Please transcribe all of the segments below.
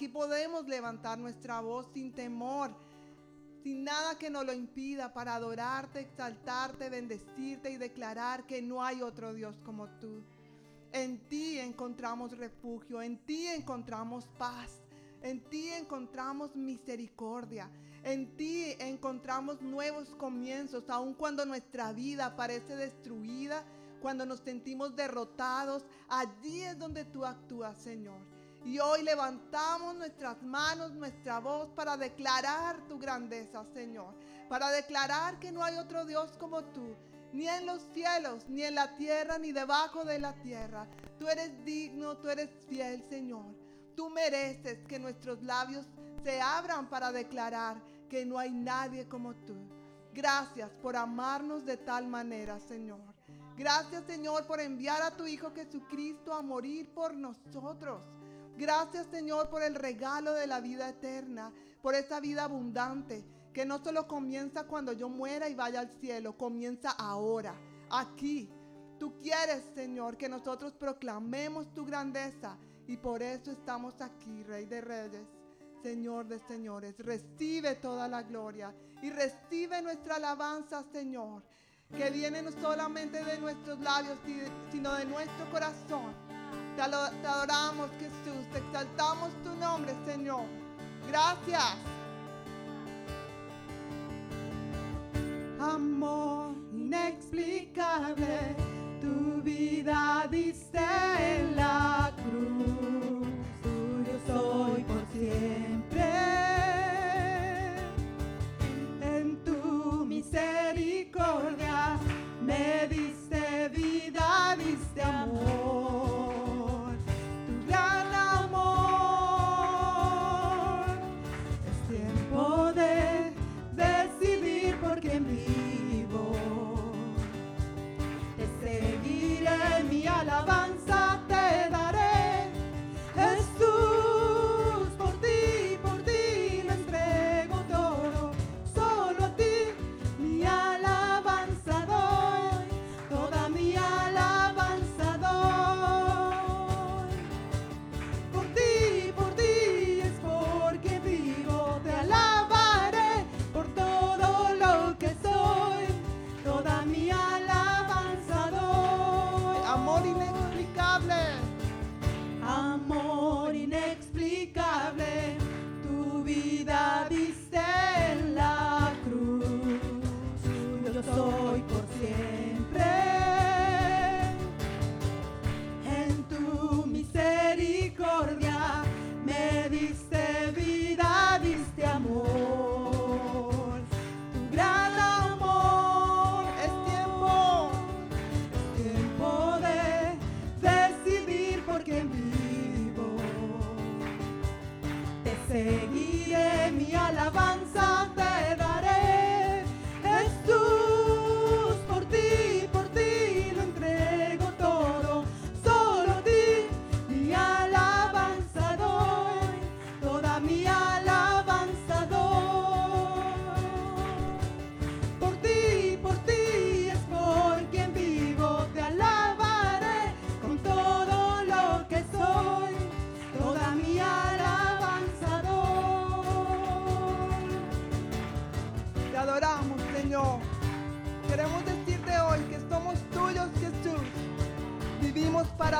Aquí podemos levantar nuestra voz sin temor, sin nada que nos lo impida para adorarte, exaltarte, bendecirte y declarar que no hay otro Dios como tú. En ti encontramos refugio, en ti encontramos paz, en ti encontramos misericordia, en ti encontramos nuevos comienzos, aun cuando nuestra vida parece destruida, cuando nos sentimos derrotados, allí es donde tú actúas, Señor. Y hoy levantamos nuestras manos, nuestra voz para declarar tu grandeza, Señor. Para declarar que no hay otro Dios como tú, ni en los cielos, ni en la tierra, ni debajo de la tierra. Tú eres digno, tú eres fiel, Señor. Tú mereces que nuestros labios se abran para declarar que no hay nadie como tú. Gracias por amarnos de tal manera, Señor. Gracias, Señor, por enviar a tu Hijo Jesucristo a morir por nosotros. Gracias Señor por el regalo de la vida eterna, por esa vida abundante que no solo comienza cuando yo muera y vaya al cielo, comienza ahora, aquí. Tú quieres, Señor, que nosotros proclamemos tu grandeza y por eso estamos aquí, Rey de Reyes, Señor de Señores. Recibe toda la gloria y recibe nuestra alabanza, Señor, que viene no solamente de nuestros labios, sino de nuestro corazón. Te, adoramos, Jesús. Te exaltamos tu nombre, Señor. Gracias. Amor inexplicable, tu vida diste en la cruz. Tuyo soy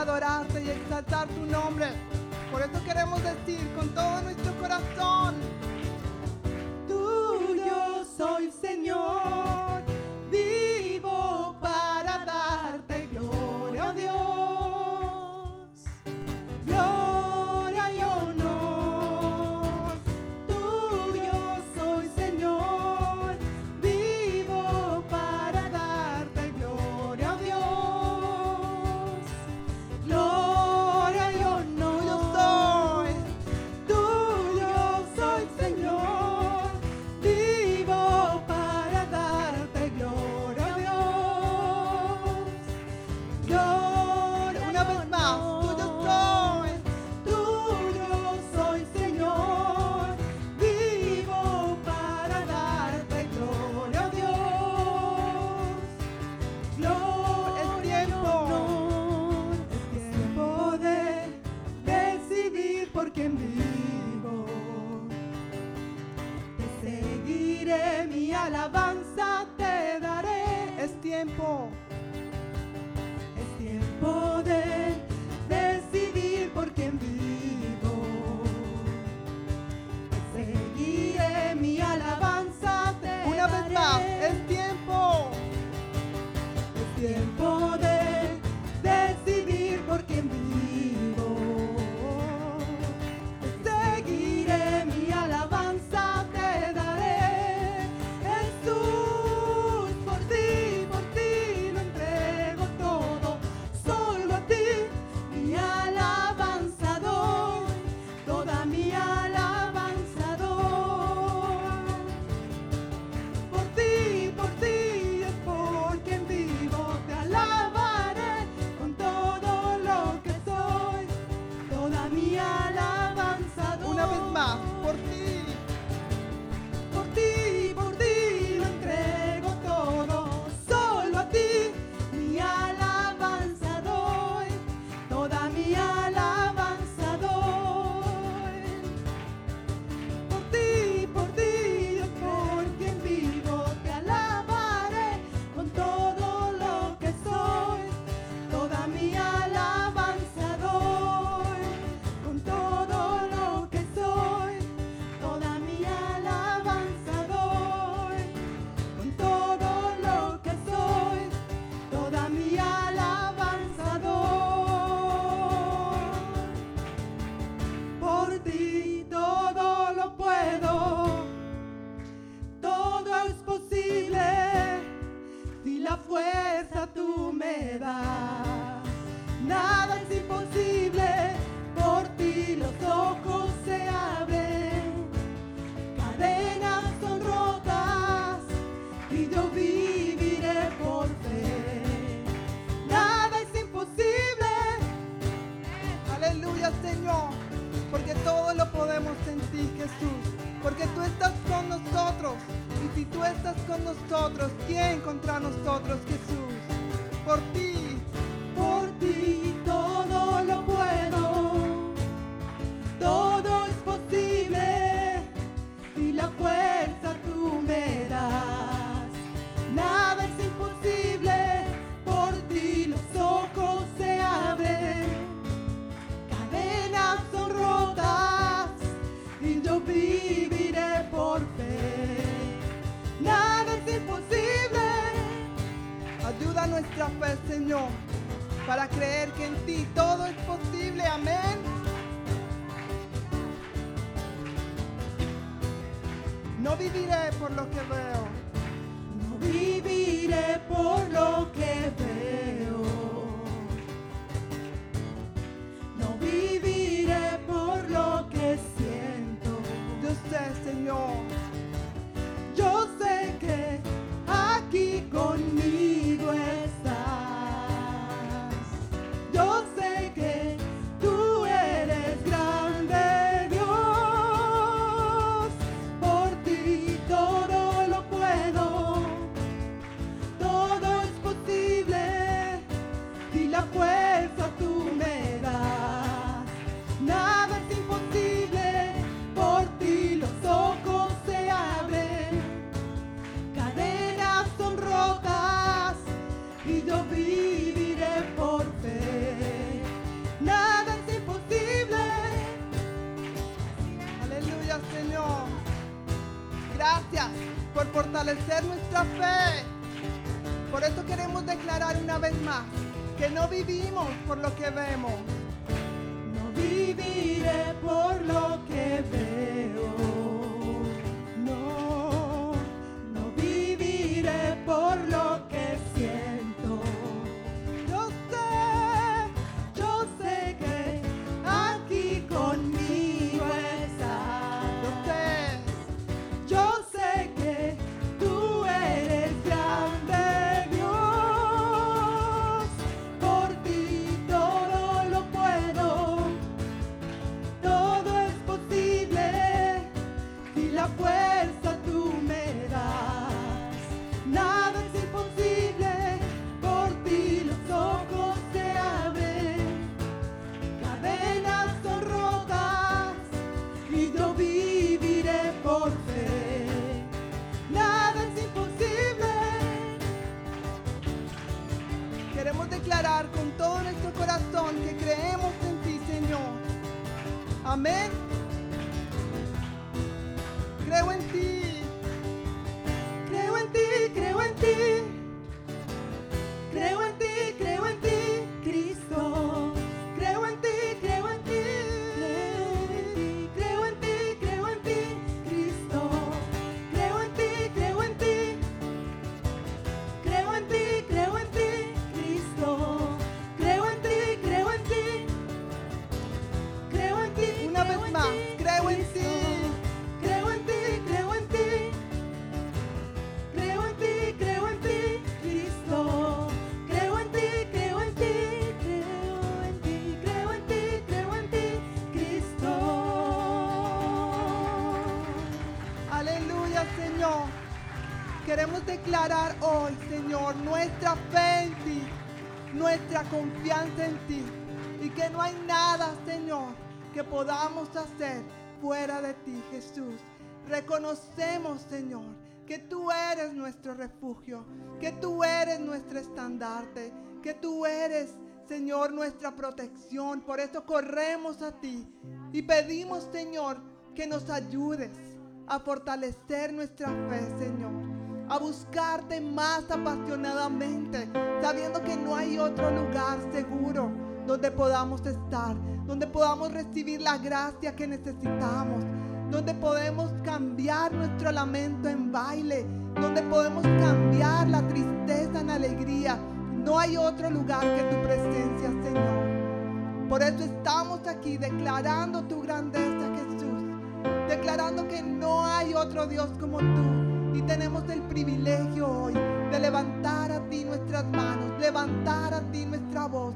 adorarte y exaltar tu nombre. Por eso queremos decir con todo nuestro corazón, declarar hoy, Señor, nuestra fe en ti, nuestra confianza en ti. Y que no hay nada, Señor, que podamos hacer fuera de ti, Jesús. Reconocemos, Señor, que tú eres nuestro refugio, que tú eres nuestro estandarte, que tú eres, Señor, nuestra protección. Por eso corremos a ti y pedimos, Señor, que nos ayudes a fortalecer nuestra fe, Señor. A buscarte más apasionadamente, sabiendo que no hay otro lugar seguro donde podamos estar, donde podamos recibir la gracia que necesitamos, donde podemos cambiar nuestro lamento en baile, donde podemos cambiar la tristeza en alegría. No hay otro lugar que tu presencia, Señor. Por eso estamos aquí declarando tu grandeza, Jesús. Declarando que no hay otro Dios como tú. Y tenemos el privilegio hoy de levantar a ti nuestras manos, levantar a ti nuestra voz.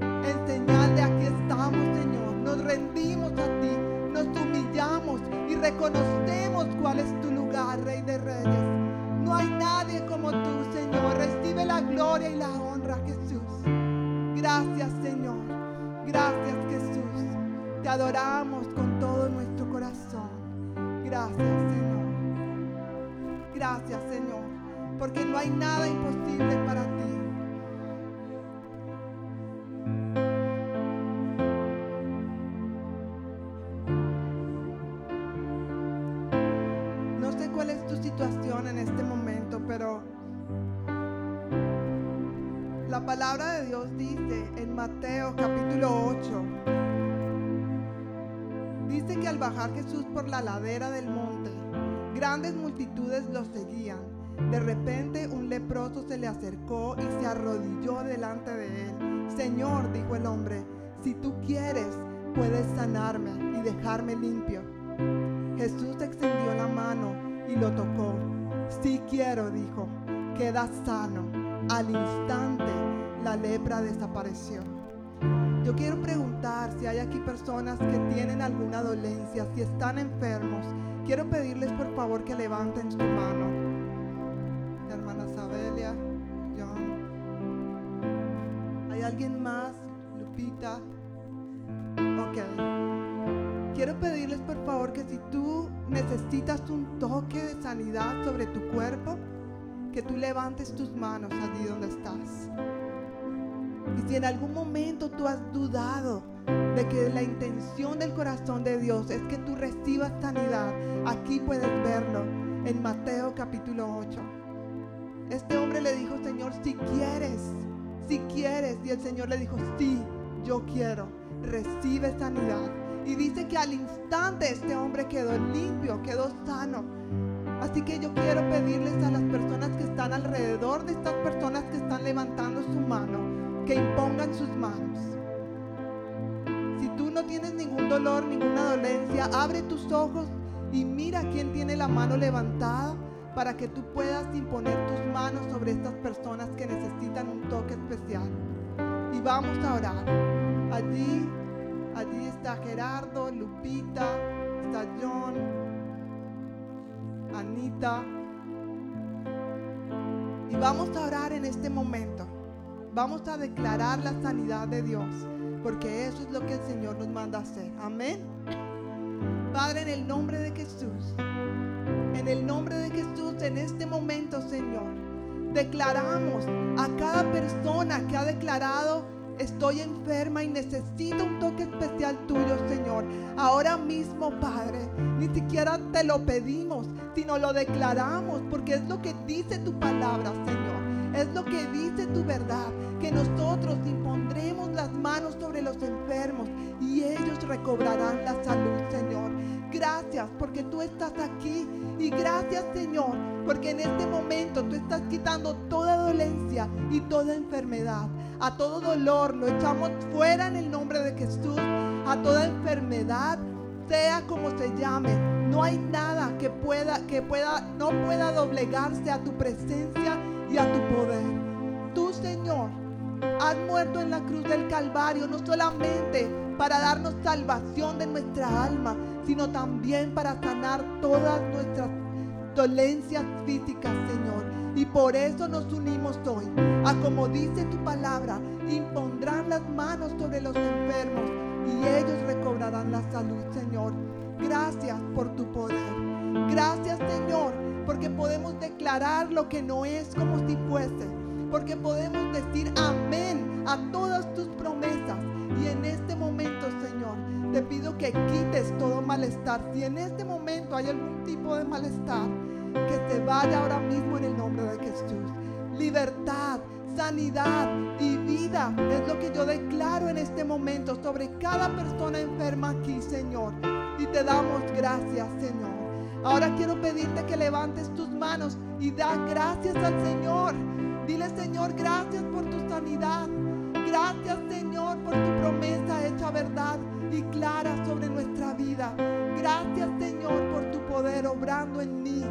En señal de aquí estamos, Señor. Nos rendimos a ti, nos humillamos y reconocemos cuál es tu lugar, Rey de Reyes. No hay nadie como tú, Señor. Recibe la gloria y la honra, Jesús. Gracias, Señor. Gracias, Jesús. Te adoramos con todo nuestro corazón. Gracias, Señor. Gracias, Señor. Porque no hay nada imposible para ti. No sé cuál es tu situación en este momento, pero la palabra de Dios dice en Mateo capítulo 8, dice que al bajar Jesús por la ladera del monte, grandes multitudes lo seguían. De repente un leproso se le acercó y se arrodilló delante de él. Señor, dijo el hombre, si tú quieres, puedes sanarme y dejarme limpio. Jesús extendió la mano y lo tocó. Sí quiero, dijo, queda sano. Al instante la lepra desapareció. Yo quiero preguntar si hay aquí personas que tienen alguna dolencia, si están enfermos. Quiero pedirles por favor que levanten su mano. Hermana Sabelia, John. ¿Hay alguien más? Lupita. Ok. Quiero pedirles por favor que si tú necesitas un toque de sanidad sobre tu cuerpo, que tú levantes tus manos allí donde estás. Y si en algún momento tú has dudado de que la intención del corazón de Dios es que tú recibas sanidad, aquí puedes verlo en Mateo capítulo 8. Este hombre le dijo, Señor, si quieres, si quieres. Y el Señor le dijo, sí, yo quiero. Recibe sanidad. Y dice que al instante este hombre quedó limpio, quedó sano. Así que yo quiero pedirles a las personas que están alrededor de estas personas que están levantando su mano, que impongan sus manos. Si tú no tienes ningún dolor, ninguna dolencia, abre tus ojos y mira quién tiene la mano levantada para que tú puedas imponer tus manos sobre estas personas que necesitan un toque especial. Y vamos a orar. Allí, allí está Gerardo, Lupita, está John, Anita. Y vamos a orar en este momento. Vamos a declarar la sanidad de Dios, porque eso es lo que el Señor nos manda hacer. Amén. Padre, en el nombre de Jesús, en el nombre de Jesús, en este momento, Señor, declaramos a cada persona que ha declarado estoy enferma y necesito un toque especial tuyo, Señor. Ahora mismo, Padre, ni siquiera te lo pedimos, sino lo declaramos, porque es lo que dice tu palabra, Señor. Es lo que dice tu verdad, que nosotros impondremos las manos sobre los enfermos y ellos recobrarán la salud, Señor. Gracias porque tú estás aquí y gracias, Señor, porque en este momento tú estás quitando toda dolencia y toda enfermedad. A todo dolor lo echamos fuera en el nombre de Jesús. A toda enfermedad, sea como se llame, no hay nada que pueda que pueda no pueda doblegarse a tu presencia y a tu poder. Tú, Señor, has muerto en la cruz del Calvario no solamente para darnos salvación de nuestra alma, sino también para sanar todas nuestras dolencias físicas, Señor. Y por eso nos unimos hoy. A como dice tu palabra, impondrán las manos sobre los enfermos y ellos recobrarán la salud, Señor. Gracias por tu poder. Gracias, Señor, porque podemos declarar lo que no es como si fuese. Porque podemos decir amén a todas tus promesas. Y en este momento, Señor, te pido que quites todo malestar. Si en este momento hay algún tipo de malestar, que se vaya ahora mismo en el nombre de Jesús. Libertad, sanidad y vida es lo que yo declaro en este momento sobre cada persona enferma aquí, Señor. Y te damos gracias, Señor. Ahora quiero pedirte que levantes tus manos y da gracias al Señor. Dile, Señor, gracias por tu sanidad. Gracias, Señor, por tu promesa hecha verdad y clara sobre nuestra vida. Gracias, Señor, por tu poder obrando en mí.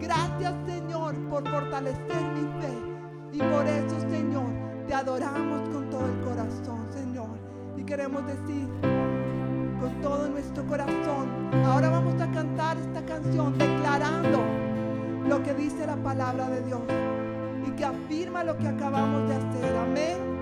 Gracias, Señor, por fortalecer mi fe. Y por eso, Señor, te adoramos con todo el corazón, Señor. Y queremos decir con todo nuestro corazón. Ahora vamos a cantar esta canción declarando lo que dice la palabra de Dios y que afirma lo que acabamos de hacer. Amén.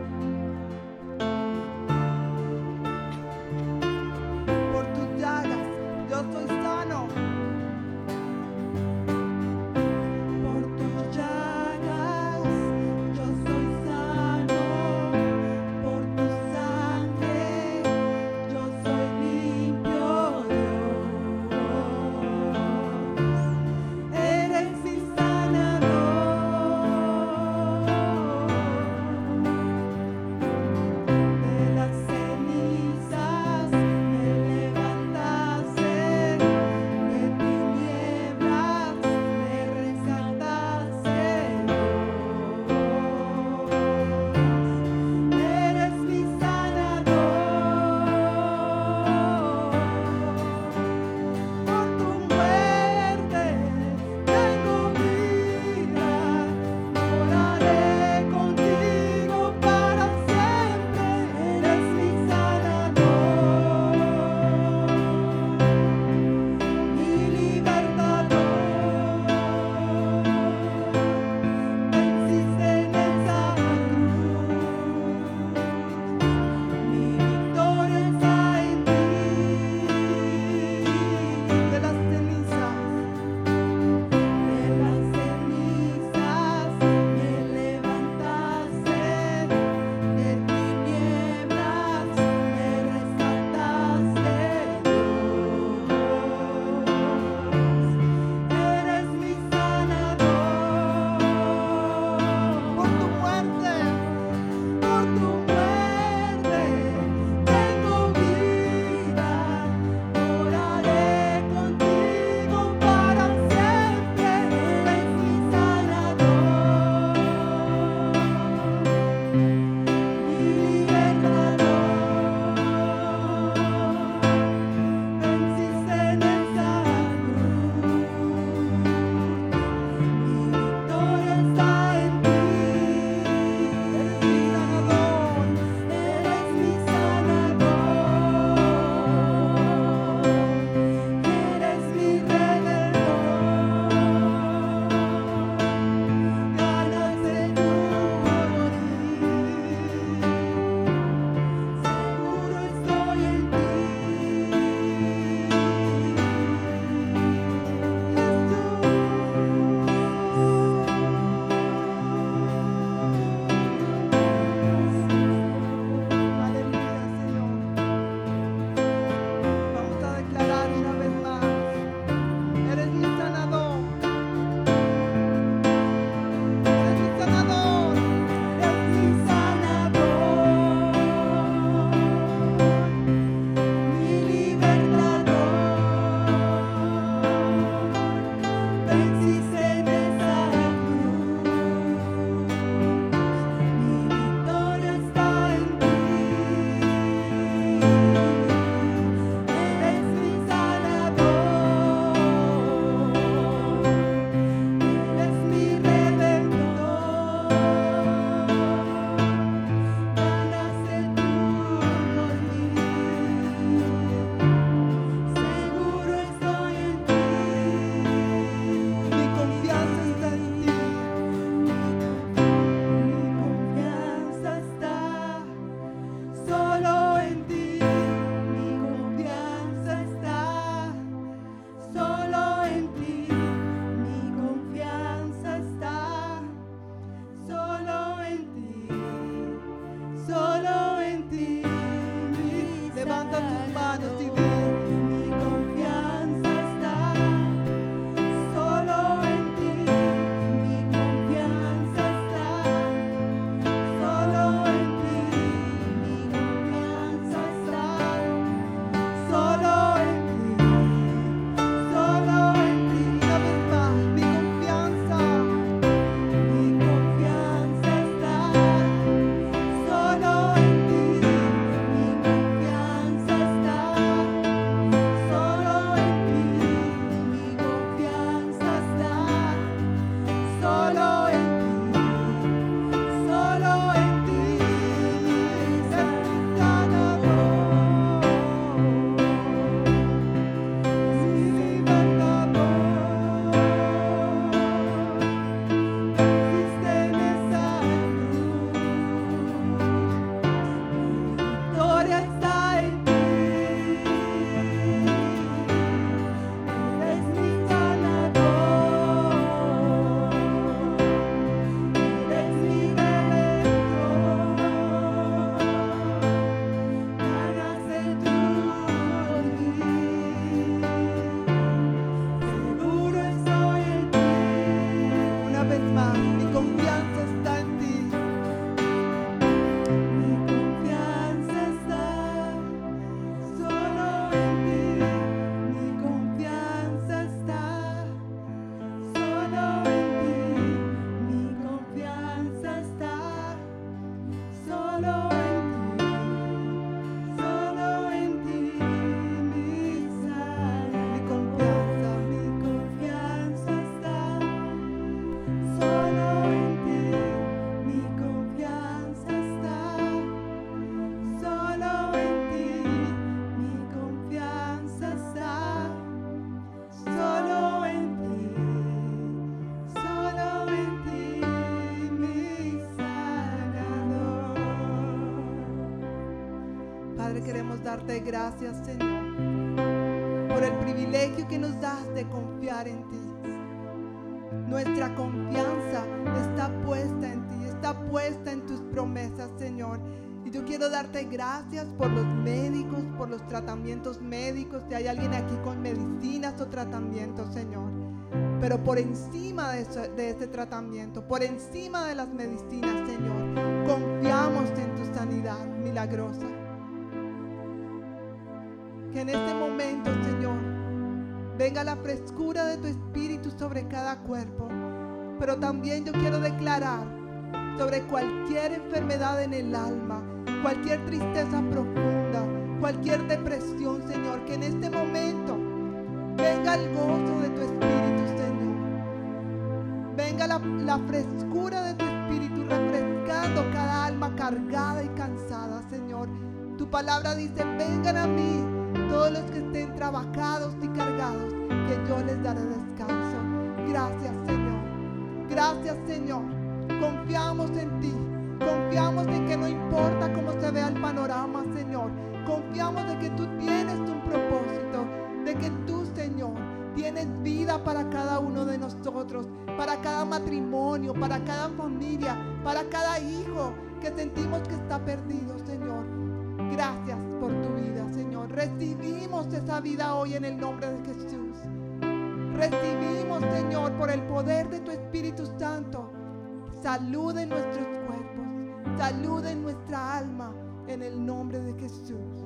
Darte gracias, Señor, por el privilegio que nos das de confiar en ti. Nuestra confianza está puesta en ti, está puesta en tus promesas, Señor. Y yo quiero darte gracias por los médicos, por los tratamientos médicos. Si hay alguien aquí con medicinas o tratamientos, Señor. Pero por encima de, de ese tratamiento, por encima de las medicinas, Señor, confiamos en tu sanidad milagrosa. Que en este momento, Señor, venga la frescura de tu espíritu sobre cada cuerpo. Pero también yo quiero declarar sobre cualquier enfermedad en el alma, cualquier tristeza profunda, cualquier depresión, Señor, que en este momento venga el gozo de tu espíritu, Señor. Venga la, la frescura de tu espíritu refrescando cada alma cargada y cansada, Señor. Tu palabra dice, vengan a mí todos los que estén trabajados y cargados, que yo les daré descanso. Gracias, Señor. Gracias, Señor. Confiamos en ti. Confiamos en que no importa cómo se vea el panorama, Señor. Confiamos de que tú tienes un propósito, de que tú, Señor, tienes vida para cada uno de nosotros, para cada matrimonio, para cada familia, para cada hijo que sentimos que está perdido, Señor. Gracias por tu vida, Señor. Recibimos esa vida hoy en el nombre de Jesús. Recibimos, Señor, por el poder de tu Espíritu Santo, salud en nuestros cuerpos, salud en nuestra alma, en el nombre de Jesús.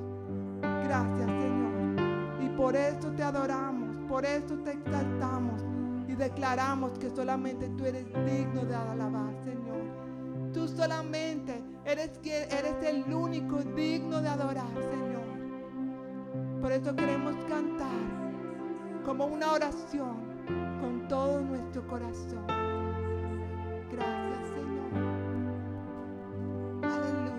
Gracias, Señor. Y por eso te adoramos, por eso te exaltamos y declaramos que solamente tú eres digno de alabar, Señor. Tú solamente eres el único digno de adorar, Señor. Por eso queremos cantar como una oración con todo nuestro corazón. Gracias, Señor. Aleluya,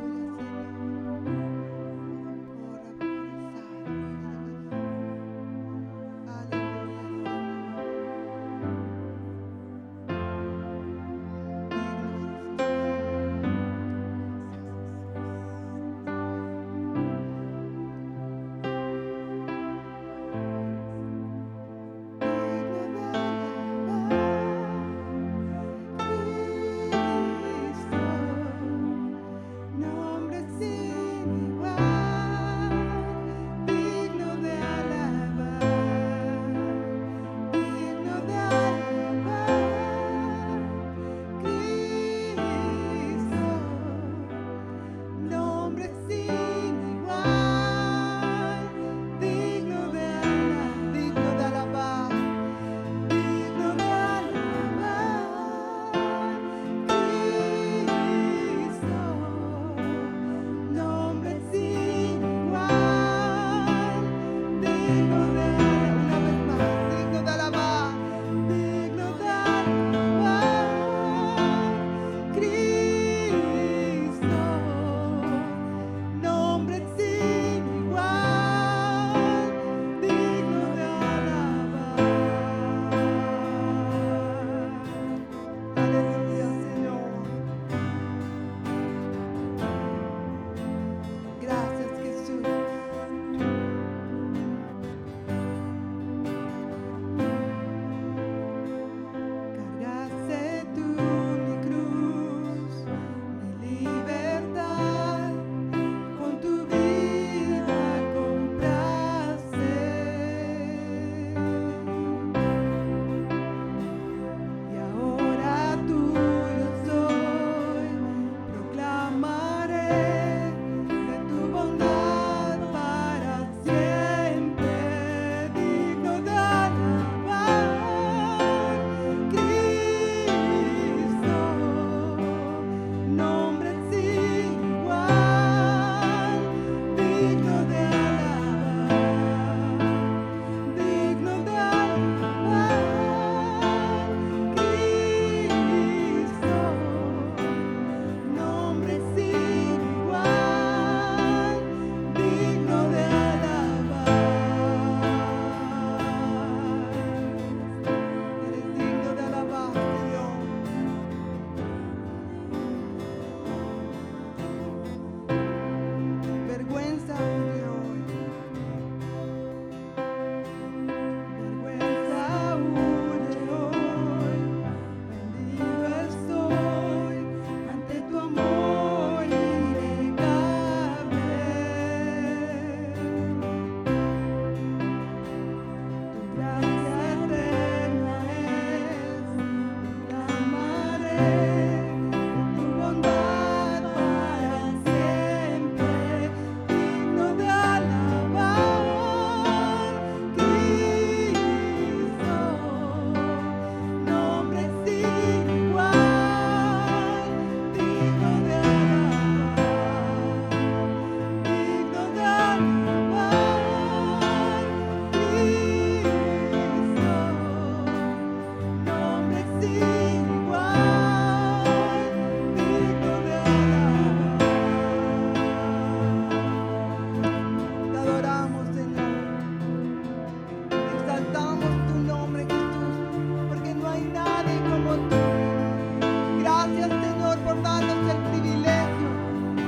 por darnos el privilegio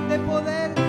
de poder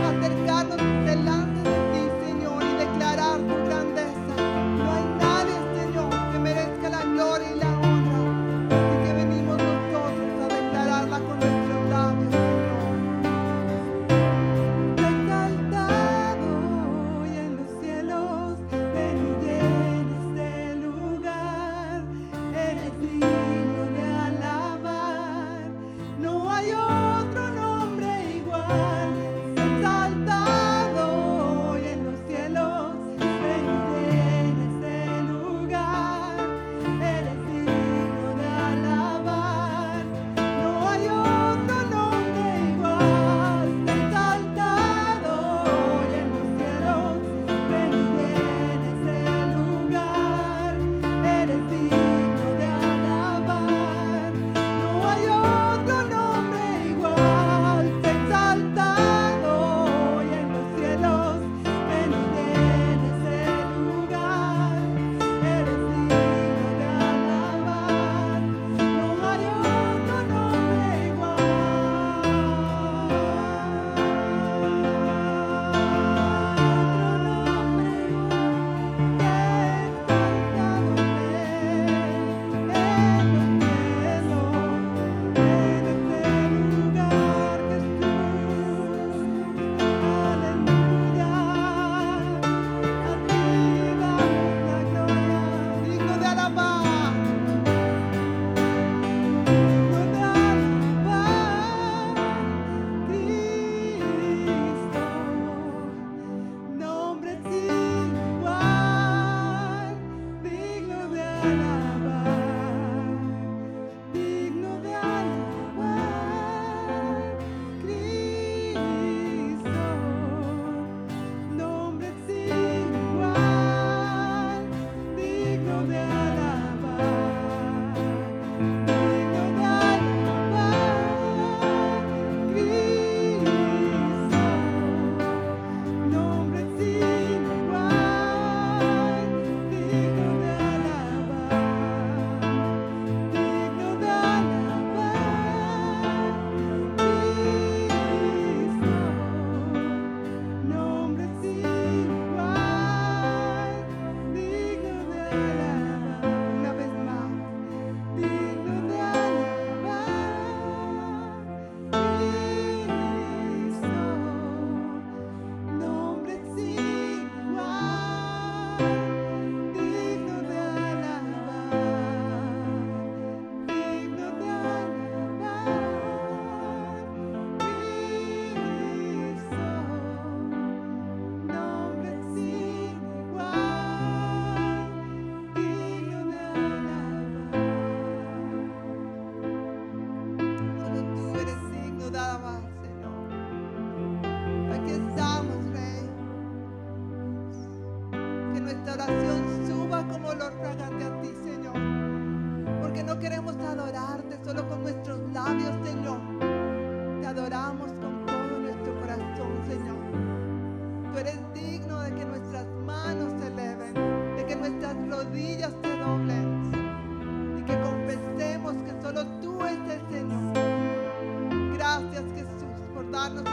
Gracias Jesús por darnos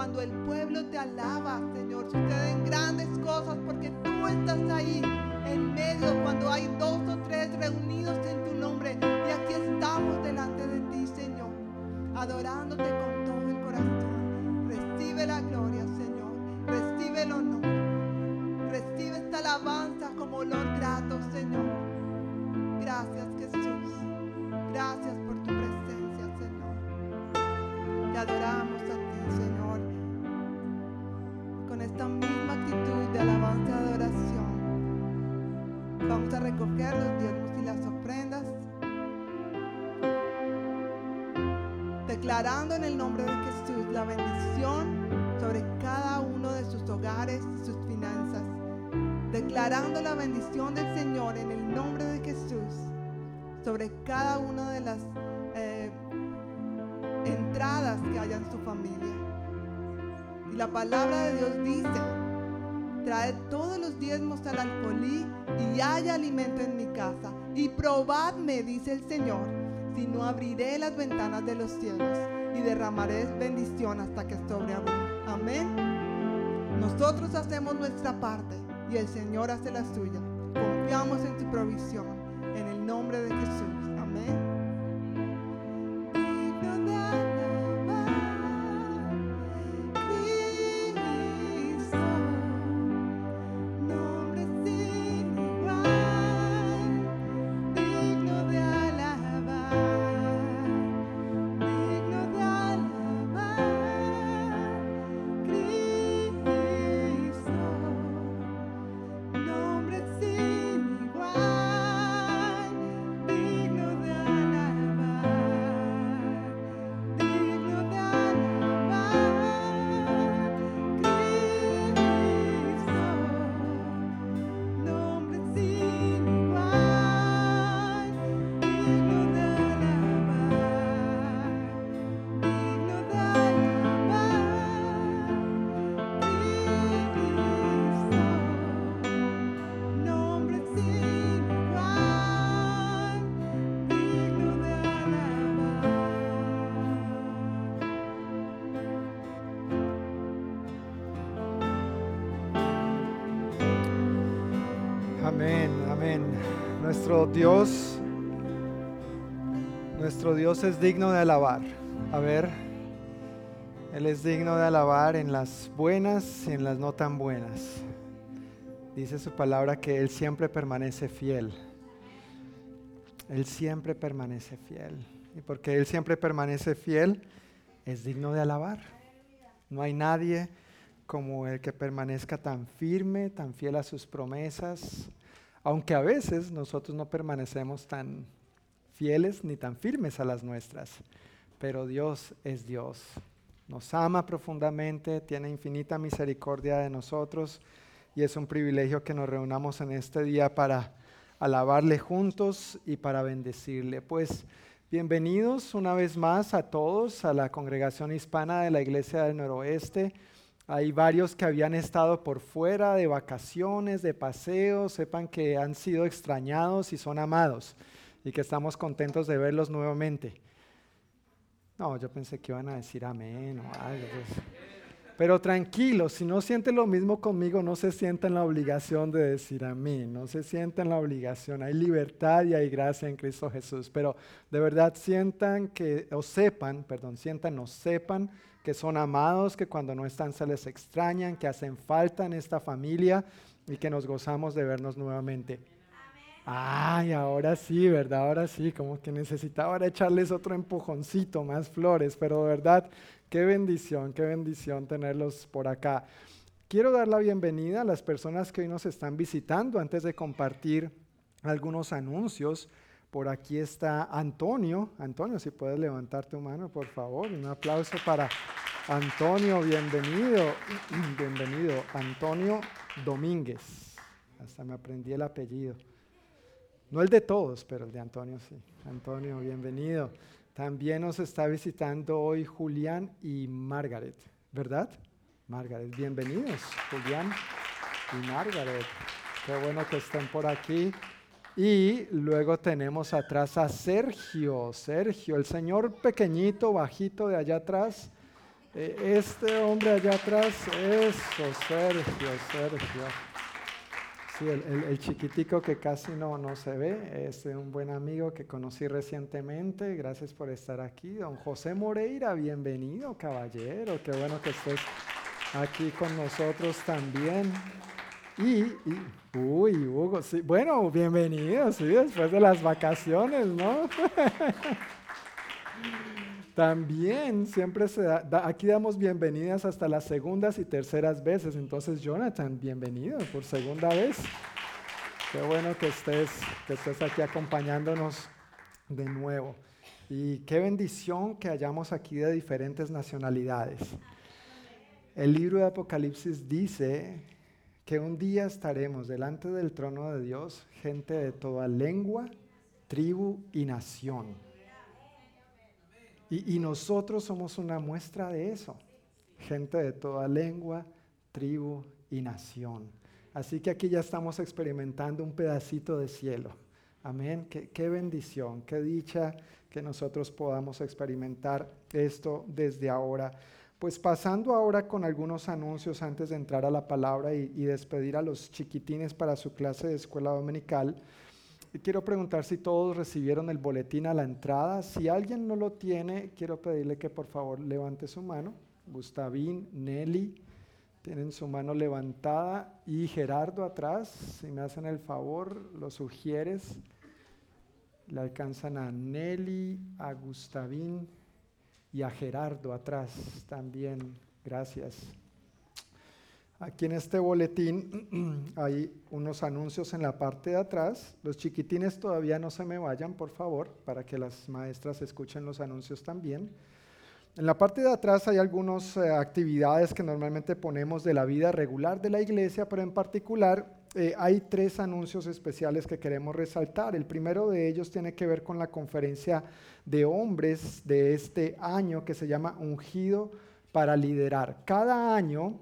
cuando el pueblo te alaba, Señor, suceden grandes declarando en el nombre de Jesús la bendición sobre cada uno de sus hogares sus finanzas, declarando la bendición del Señor en el nombre de Jesús sobre cada una de las eh, entradas que haya en su familia. Y la palabra de Dios dice, traed todos los diezmos al alfolí y haya alimento en mi casa. Y probadme, dice el Señor, si no abriré las ventanas de los cielos y derramaré bendición hasta que sobreabunde. Amén. Nosotros hacemos nuestra parte y el Señor hace la suya. Confiamos en su provisión. En el nombre de Jesús. Nuestro Dios, nuestro Dios es digno de alabar. A ver, Él es digno de alabar en las buenas y en las no tan buenas. Dice su palabra que Él siempre permanece fiel. Él siempre permanece fiel. Y porque Él siempre permanece fiel, es digno de alabar. No hay nadie como el que permanezca tan firme, tan fiel a sus promesas, aunque a veces nosotros no permanecemos tan fieles ni tan firmes a las nuestras, pero Dios es Dios. Nos ama profundamente, tiene infinita misericordia de nosotros y es un privilegio que nos reunamos en este día para alabarle juntos y para bendecirle. Pues bienvenidos una vez más a todos a la congregación hispana de la Iglesia del Noroeste. Hay varios que habían estado por fuera de vacaciones, de paseos, sepan que han sido extrañados y son amados y que estamos contentos de verlos nuevamente. No, yo pensé que iban a decir amén o algo. pues. Pero tranquilos, si no sienten lo mismo conmigo, no se sientan la obligación de decir amén, no se sientan la obligación. Hay libertad y hay gracia en Cristo Jesús, pero de verdad sientan que, o sepan, perdón, sientan o sepan que son amados, que cuando no están se les extrañan, que hacen falta en esta familia y que nos gozamos de vernos nuevamente. Ay, ahora sí, ¿verdad? Ahora sí, como que necesitaba ahora echarles otro empujoncito, más flores, pero de verdad, qué bendición, qué bendición tenerlos por acá. Quiero dar la bienvenida a las personas que hoy nos están visitando antes de compartir algunos anuncios. Por aquí está Antonio. Antonio, si puedes levantar tu mano, por favor. Un aplauso para Antonio. Bienvenido. Bienvenido. Antonio Domínguez. hasta me aprendí el apellido. No el de todos, pero el de Antonio sí. Antonio, bienvenido. También nos está visitando hoy Julián y Margaret, ¿verdad? Margaret, bienvenidos, Julián y Margaret. Qué bueno que estén por aquí. Y luego tenemos atrás a Sergio, Sergio, el señor pequeñito, bajito de allá atrás. Eh, este hombre allá atrás, eso, Sergio, Sergio. Sí, el, chiquitico que casi no, no se ve, es un buen amigo que conocí recientemente. Gracias por estar aquí. Don José Moreira, bienvenido, caballero. Qué bueno que estés aquí con nosotros también. Y, uy, Hugo, sí, bueno, bienvenido, sí, después de las vacaciones, ¿no? También siempre se da, aquí damos bienvenidas hasta las segundas y terceras veces. Entonces, Jonathan, bienvenido por segunda vez. Qué bueno que estés, que estés aquí acompañándonos de nuevo. Y qué bendición que hayamos aquí de diferentes nacionalidades. El libro de Apocalipsis dice que un día estaremos delante del trono de Dios, gente de toda lengua, tribu y nación. Y, nosotros somos una muestra de eso, gente de toda lengua, tribu y nación. Así que aquí ya estamos experimentando un pedacito de cielo. Amén. Qué, qué, bendición, qué dicha que nosotros podamos experimentar esto desde ahora. Pues pasando ahora con algunos anuncios antes de entrar a la palabra y, despedir a los chiquitines para su clase de escuela dominical, quiero preguntar si todos recibieron el boletín a la entrada. Si alguien no lo tiene, quiero pedirle que por favor levante su mano. Gustavín, Nelly, tienen su mano levantada y Gerardo atrás, si me hacen el favor, lo sugieres. Le alcanzan a Nelly, a Gustavín y a Gerardo atrás también. Gracias. Aquí en este boletín hay unos anuncios en la parte de atrás. Los chiquitines todavía no se me vayan, por favor, para que las maestras escuchen los anuncios también. En la parte de atrás hay algunas eh, actividades que normalmente ponemos de la vida regular de la iglesia, pero en particular eh, hay tres anuncios especiales que queremos resaltar. El primero de ellos tiene que ver con la conferencia de hombres de este año que se llama Ungido para liderar. Cada año,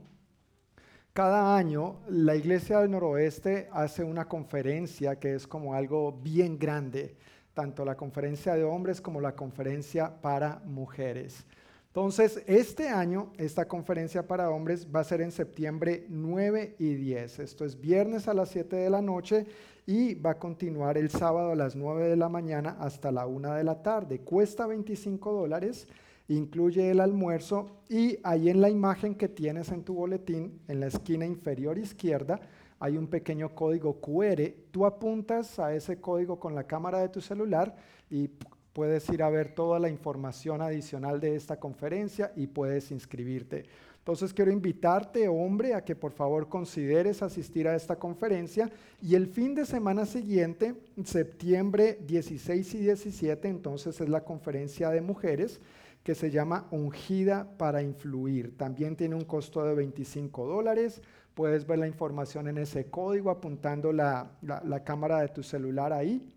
cada año la Iglesia del Noroeste hace una conferencia que es como algo bien grande, tanto la conferencia de hombres como la conferencia para mujeres. Entonces, este año, esta conferencia para hombres va a ser en septiembre 9 y 10. Esto es viernes a las 7 de la noche y va a continuar el sábado a las 9 de la mañana hasta la 1 de la tarde. Cuesta 25 dólares, incluye el almuerzo y ahí en la imagen que tienes en tu boletín, en la esquina inferior izquierda, hay un pequeño código QR. Tú apuntas a ese código con la cámara de tu celular y puedes ir a ver toda la información adicional de esta conferencia y puedes inscribirte. Entonces quiero invitarte, hombre, a que por favor consideres asistir a esta conferencia y el fin de semana siguiente, septiembre 16 y 17, entonces es la conferencia de mujeres que se llama Ungida para Influir. También tiene un costo de 25 dólares. Puedes ver la información en ese código apuntando la, la cámara de tu celular ahí.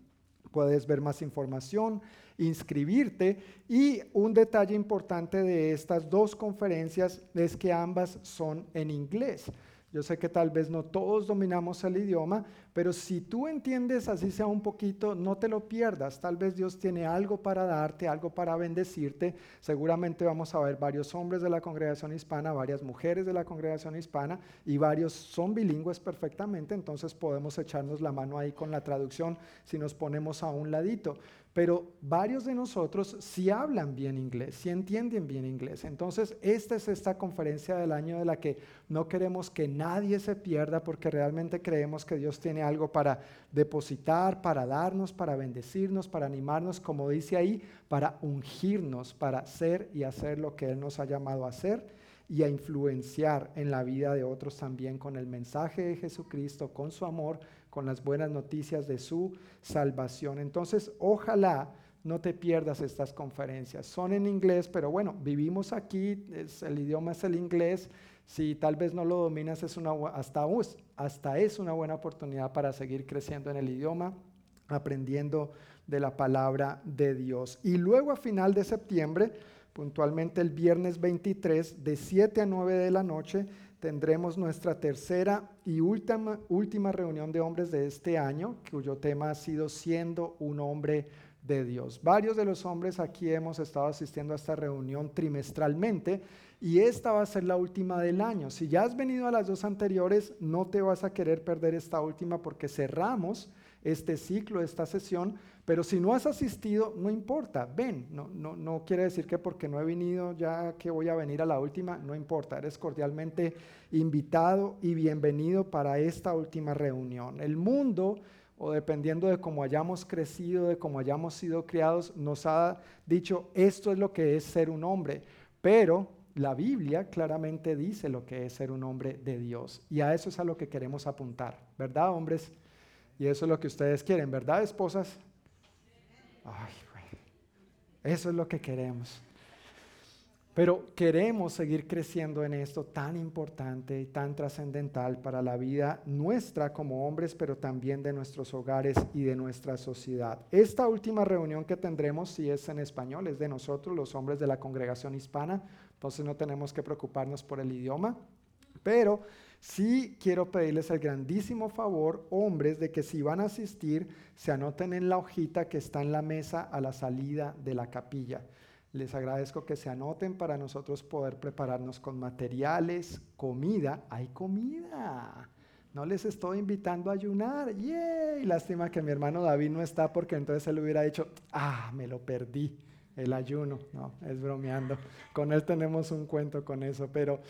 Puedes ver más información inscribirte. Y un detalle importante de estas dos conferencias es que ambas son en inglés. Yo sé que tal vez no todos dominamos el idioma, pero si tú entiendes así sea un poquito, no te lo pierdas. Tal vez Dios tiene algo para darte, algo para bendecirte. Seguramente vamos a ver varios hombres de la congregación hispana, varias mujeres de la congregación hispana y varios son bilingües perfectamente, entonces podemos echarnos la mano ahí con la traducción si nos ponemos a un ladito pero varios de nosotros sí hablan bien inglés, sí entienden bien inglés. Entonces, esta es esta conferencia del año de la que no queremos que nadie se pierda porque realmente creemos que Dios tiene algo para depositar, para darnos, para bendecirnos, para animarnos, como dice ahí, para ungirnos, para ser y hacer lo que Él nos ha llamado a hacer y a influenciar en la vida de otros también con el mensaje de Jesucristo, con su amor con las buenas noticias de su salvación. Entonces, ojalá no te pierdas estas conferencias. Son en inglés, pero bueno, vivimos aquí, el idioma es el inglés. Si tal vez no lo dominas, es una, hasta, hasta es una buena oportunidad para seguir creciendo en el idioma, aprendiendo de la palabra de Dios. Y luego a final de septiembre, puntualmente el viernes 23, de 7 a 9 de la noche, tendremos nuestra tercera y última, reunión de hombres de este año, cuyo tema ha sido siendo un hombre de Dios. Varios de los hombres aquí hemos estado asistiendo a esta reunión trimestralmente y esta va a ser la última del año. Si ya has venido a las dos anteriores, no te vas a querer perder esta última porque cerramos este ciclo, esta sesión, pero si no has asistido, no importa, ven, no, no, no quiere decir que porque no he venido ya que voy a venir a la última, no importa, eres cordialmente invitado y bienvenido para esta última reunión. El mundo o dependiendo de cómo hayamos crecido, de cómo hayamos sido criados, nos ha dicho esto es lo que es ser un hombre. Pero la Biblia claramente dice lo que es ser un hombre de Dios. Y a eso es a lo que queremos apuntar, ¿verdad, hombres? Y eso es lo que ustedes quieren, ¿verdad, esposas? Ay, Eso es lo que queremos. Pero queremos seguir creciendo en esto tan importante y tan trascendental para la vida nuestra como hombres, pero también de nuestros hogares y de nuestra sociedad. Esta última reunión que tendremos, si es en español, es de nosotros, los hombres de la congregación hispana, entonces no tenemos que preocuparnos por el idioma, pero sí quiero pedirles el grandísimo favor, hombres, de que si van a asistir, se anoten en la hojita que está en la mesa a la salida de la capilla. Les agradezco que se anoten para nosotros poder prepararnos con materiales, comida. Hay comida. No les estoy invitando a ayunar. ¡Yay! Lástima que mi hermano David no está porque entonces él hubiera dicho, ah, me lo perdí, el ayuno. No, es bromeando. Con él tenemos un cuento con eso, pero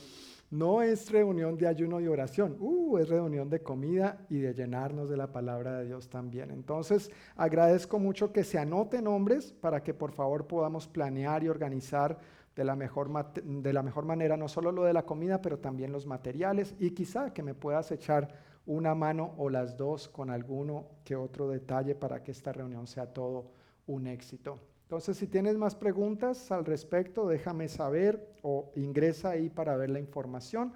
no es reunión de ayuno y oración, uh, es reunión de comida y de llenarnos de la palabra de Dios también. Entonces, agradezco mucho que se anoten nombres para que por favor podamos planear y organizar de la, mejor de la mejor manera no solo lo de la comida, pero también los materiales y quizá que me puedas echar una mano o las dos con alguno que otro detalle para que esta reunión sea todo un éxito. Entonces, si tienes más preguntas al respecto, déjame saber o ingresa ahí para ver la información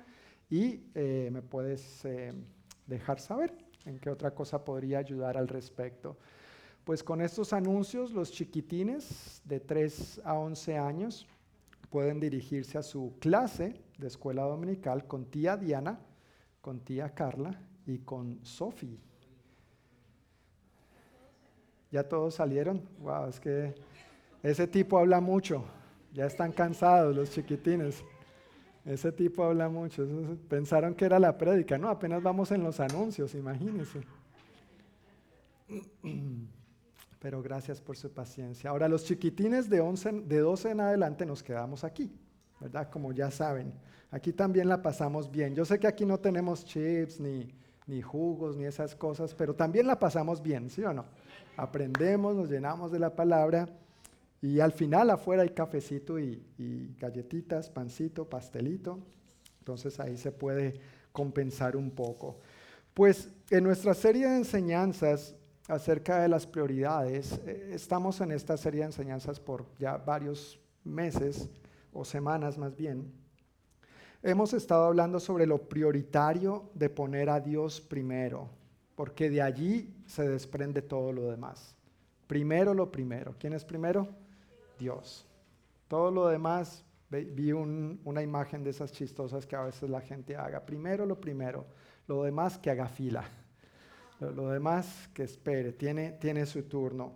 y eh, me puedes eh, dejar saber en qué otra cosa podría ayudar al respecto. Pues con estos anuncios, los chiquitines de 3 a 11 años pueden dirigirse a su clase de escuela dominical con tía Diana, con tía Carla y con Sophie. ¿Ya todos salieron? Wow, es que ese tipo habla mucho. Ya están cansados los chiquitines. Ese tipo habla mucho. Pensaron que era la prédica. No, apenas vamos en los anuncios, imagínense. Pero gracias por su paciencia. Ahora, los chiquitines de, 11, de 12 en adelante nos quedamos aquí, ¿verdad? Como ya saben. Aquí también la pasamos bien. Yo sé que aquí no tenemos chips, ni, ni jugos, ni esas cosas, pero también la pasamos bien, ¿sí o no? Aprendemos, nos llenamos de la palabra y al final afuera hay cafecito y, galletitas, pancito, pastelito. Entonces ahí se puede compensar un poco. Pues en nuestra serie de enseñanzas acerca de las prioridades, eh, estamos en esta serie de enseñanzas por ya varios meses o semanas más bien. Hemos estado hablando sobre lo prioritario de poner a Dios primero, porque de allí se desprende todo lo demás. Primero lo primero. ¿Quién es primero? Dios. Todo lo demás, vi una imagen de esas chistosas que a veces la gente haga. Primero lo primero, lo demás que haga fila. Lo, demás que espere, tiene, tiene su turno.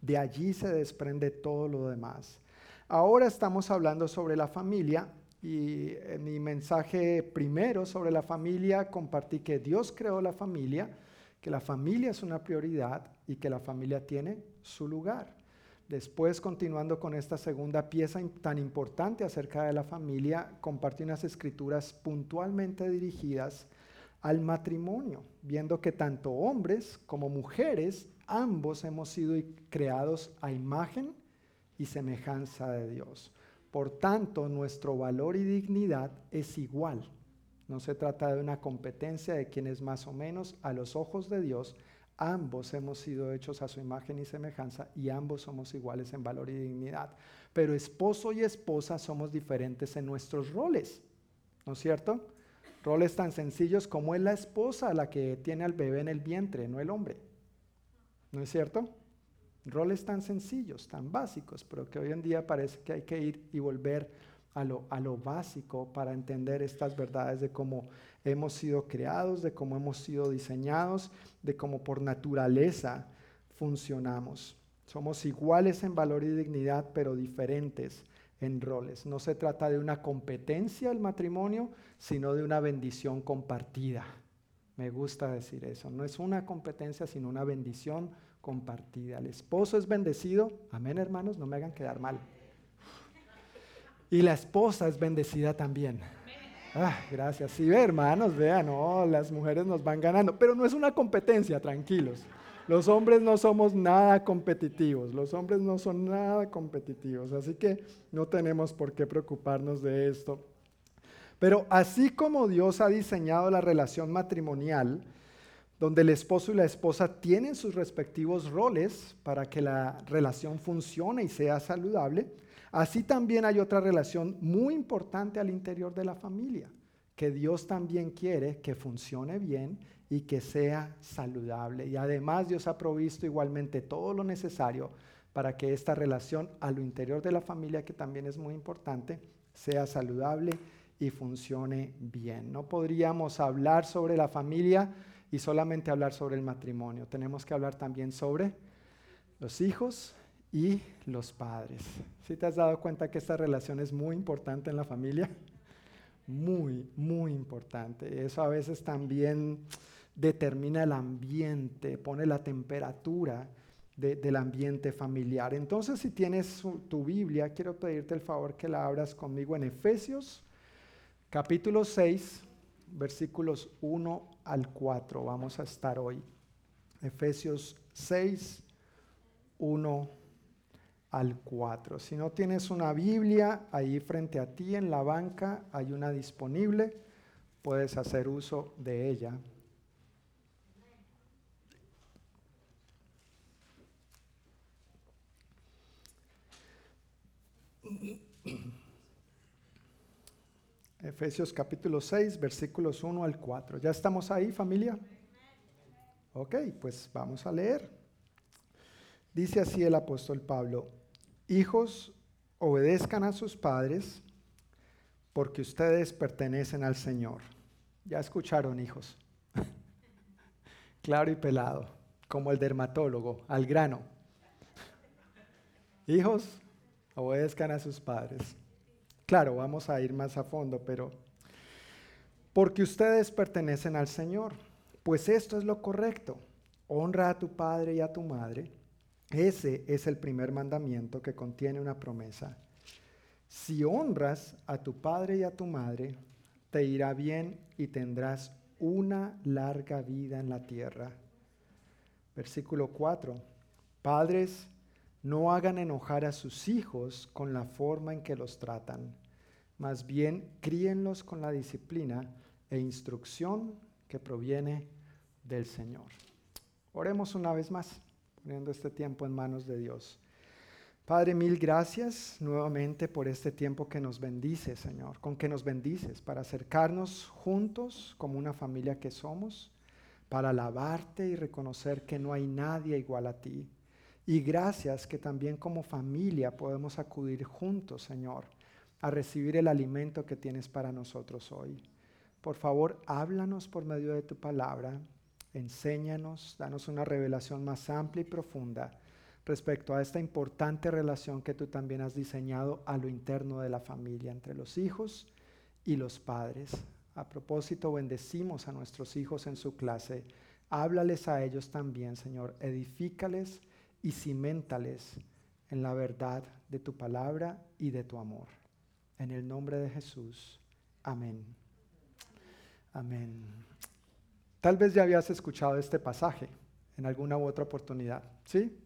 De allí se desprende todo lo demás. Ahora estamos hablando sobre la familia y en mi mensaje primero sobre la familia compartí que Dios creó la familia, que la familia es una prioridad y que la familia tiene su lugar. Después, continuando con esta segunda pieza tan importante acerca de la familia, compartí unas escrituras puntualmente dirigidas al matrimonio, viendo que tanto hombres como mujeres, ambos hemos sido creados a imagen y semejanza de Dios. Por tanto, nuestro valor y dignidad es igual. No se trata de una competencia de quién es más o menos a los ojos de Dios, Ambos hemos sido hechos a su imagen y semejanza y ambos somos iguales en valor y dignidad. Pero esposo y esposa somos diferentes en nuestros roles. ¿no es cierto? Roles tan sencillos como es la esposa la que tiene al bebé en el vientre, no el hombre. ¿No es cierto? Roles tan sencillos, tan básicos, pero que hoy en día parece que hay que ir y volver a lo, básico para entender estas verdades de cómo hemos sido creados, de cómo hemos sido diseñados, de cómo por naturaleza funcionamos. Somos iguales en valor y dignidad, pero diferentes en roles. No se trata de una competencia el matrimonio, sino de una bendición compartida. Me gusta decir eso. No es una competencia, sino una bendición compartida. El esposo es bendecido. Amén, hermanos, no me hagan quedar mal. Y la esposa es bendecida también. Ah, gracias. Sí, hermanos, vean, no, las mujeres nos van ganando. Pero no es una competencia, tranquilos. Los hombres no somos nada competitivos, los hombres no son nada competitivos, así que no tenemos por qué preocuparnos de esto. Pero así como Dios ha diseñado la relación matrimonial, donde el esposo y la esposa tienen sus respectivos roles para que la relación funcione y sea saludable, así también hay otra relación muy importante al interior de la familia, que Dios también quiere que funcione bien y que sea saludable. Y además Dios ha provisto igualmente todo lo necesario para que esta relación a lo interior de la familia, que también es muy importante, sea saludable y funcione bien. No podríamos hablar sobre la familia y solamente hablar sobre el matrimonio. Tenemos que hablar también sobre los hijos y los padres. ¿Sí te has dado cuenta que esta relación es muy importante en la familia? Muy, muy importante. Eso a veces también determina el ambiente, pone la temperatura del ambiente familiar. Entonces, si tienes tu Biblia, quiero pedirte el favor que la abras conmigo en Efesios, capítulo 6, versículos 1 al 4. Vamos a estar hoy. Efesios 6, 1 al 4. Si no tienes una Biblia, ahí frente a ti en la banca hay una disponible. Puedes hacer uso de ella. Efesios capítulo 6, versículos 1 al 4. ¿Ya estamos ahí, familia? Ok, pues vamos a leer. Dice así el apóstol Pablo, hijos, obedezcan a sus padres porque ustedes pertenecen al Señor. Ya escucharon, hijos. claro y pelado, como el dermatólogo, al grano. Hijos, obedezcan a sus padres. Claro, vamos a ir más a fondo, pero porque ustedes pertenecen al Señor, pues esto es lo correcto. Honra a tu padre y a tu madre. Ese es el primer mandamiento que contiene una promesa. Si honras a tu padre y a tu madre, te irá bien y tendrás una larga vida en la tierra. Versículo 4. Padres, no hagan enojar a sus hijos con la forma en que los tratan, más bien críenlos con la disciplina e instrucción que proviene del Señor. Oremos una vez más, poniendo este tiempo en manos de Dios. Padre, mil gracias nuevamente por este tiempo que nos bendice, Señor, con que nos bendices para acercarnos juntos como una familia que somos, para alabarte y reconocer que no hay nadie igual a ti y gracias que también como familia podemos acudir juntos, Señor, a recibir el alimento que tienes para nosotros hoy. Por favor, háblanos por medio de tu palabra, enséñanos, danos una revelación más amplia y profunda respecto a esta importante relación que tú también has diseñado a lo interno de la familia, entre los hijos y los padres. A propósito, bendecimos a nuestros hijos en su clase. Háblales a ellos también, Señor. Edifícales y cimentales en la verdad de tu palabra y de tu amor. En el nombre de Jesús. Amén. Amén. Tal vez ya habías escuchado este pasaje en alguna u otra oportunidad, ¿sí?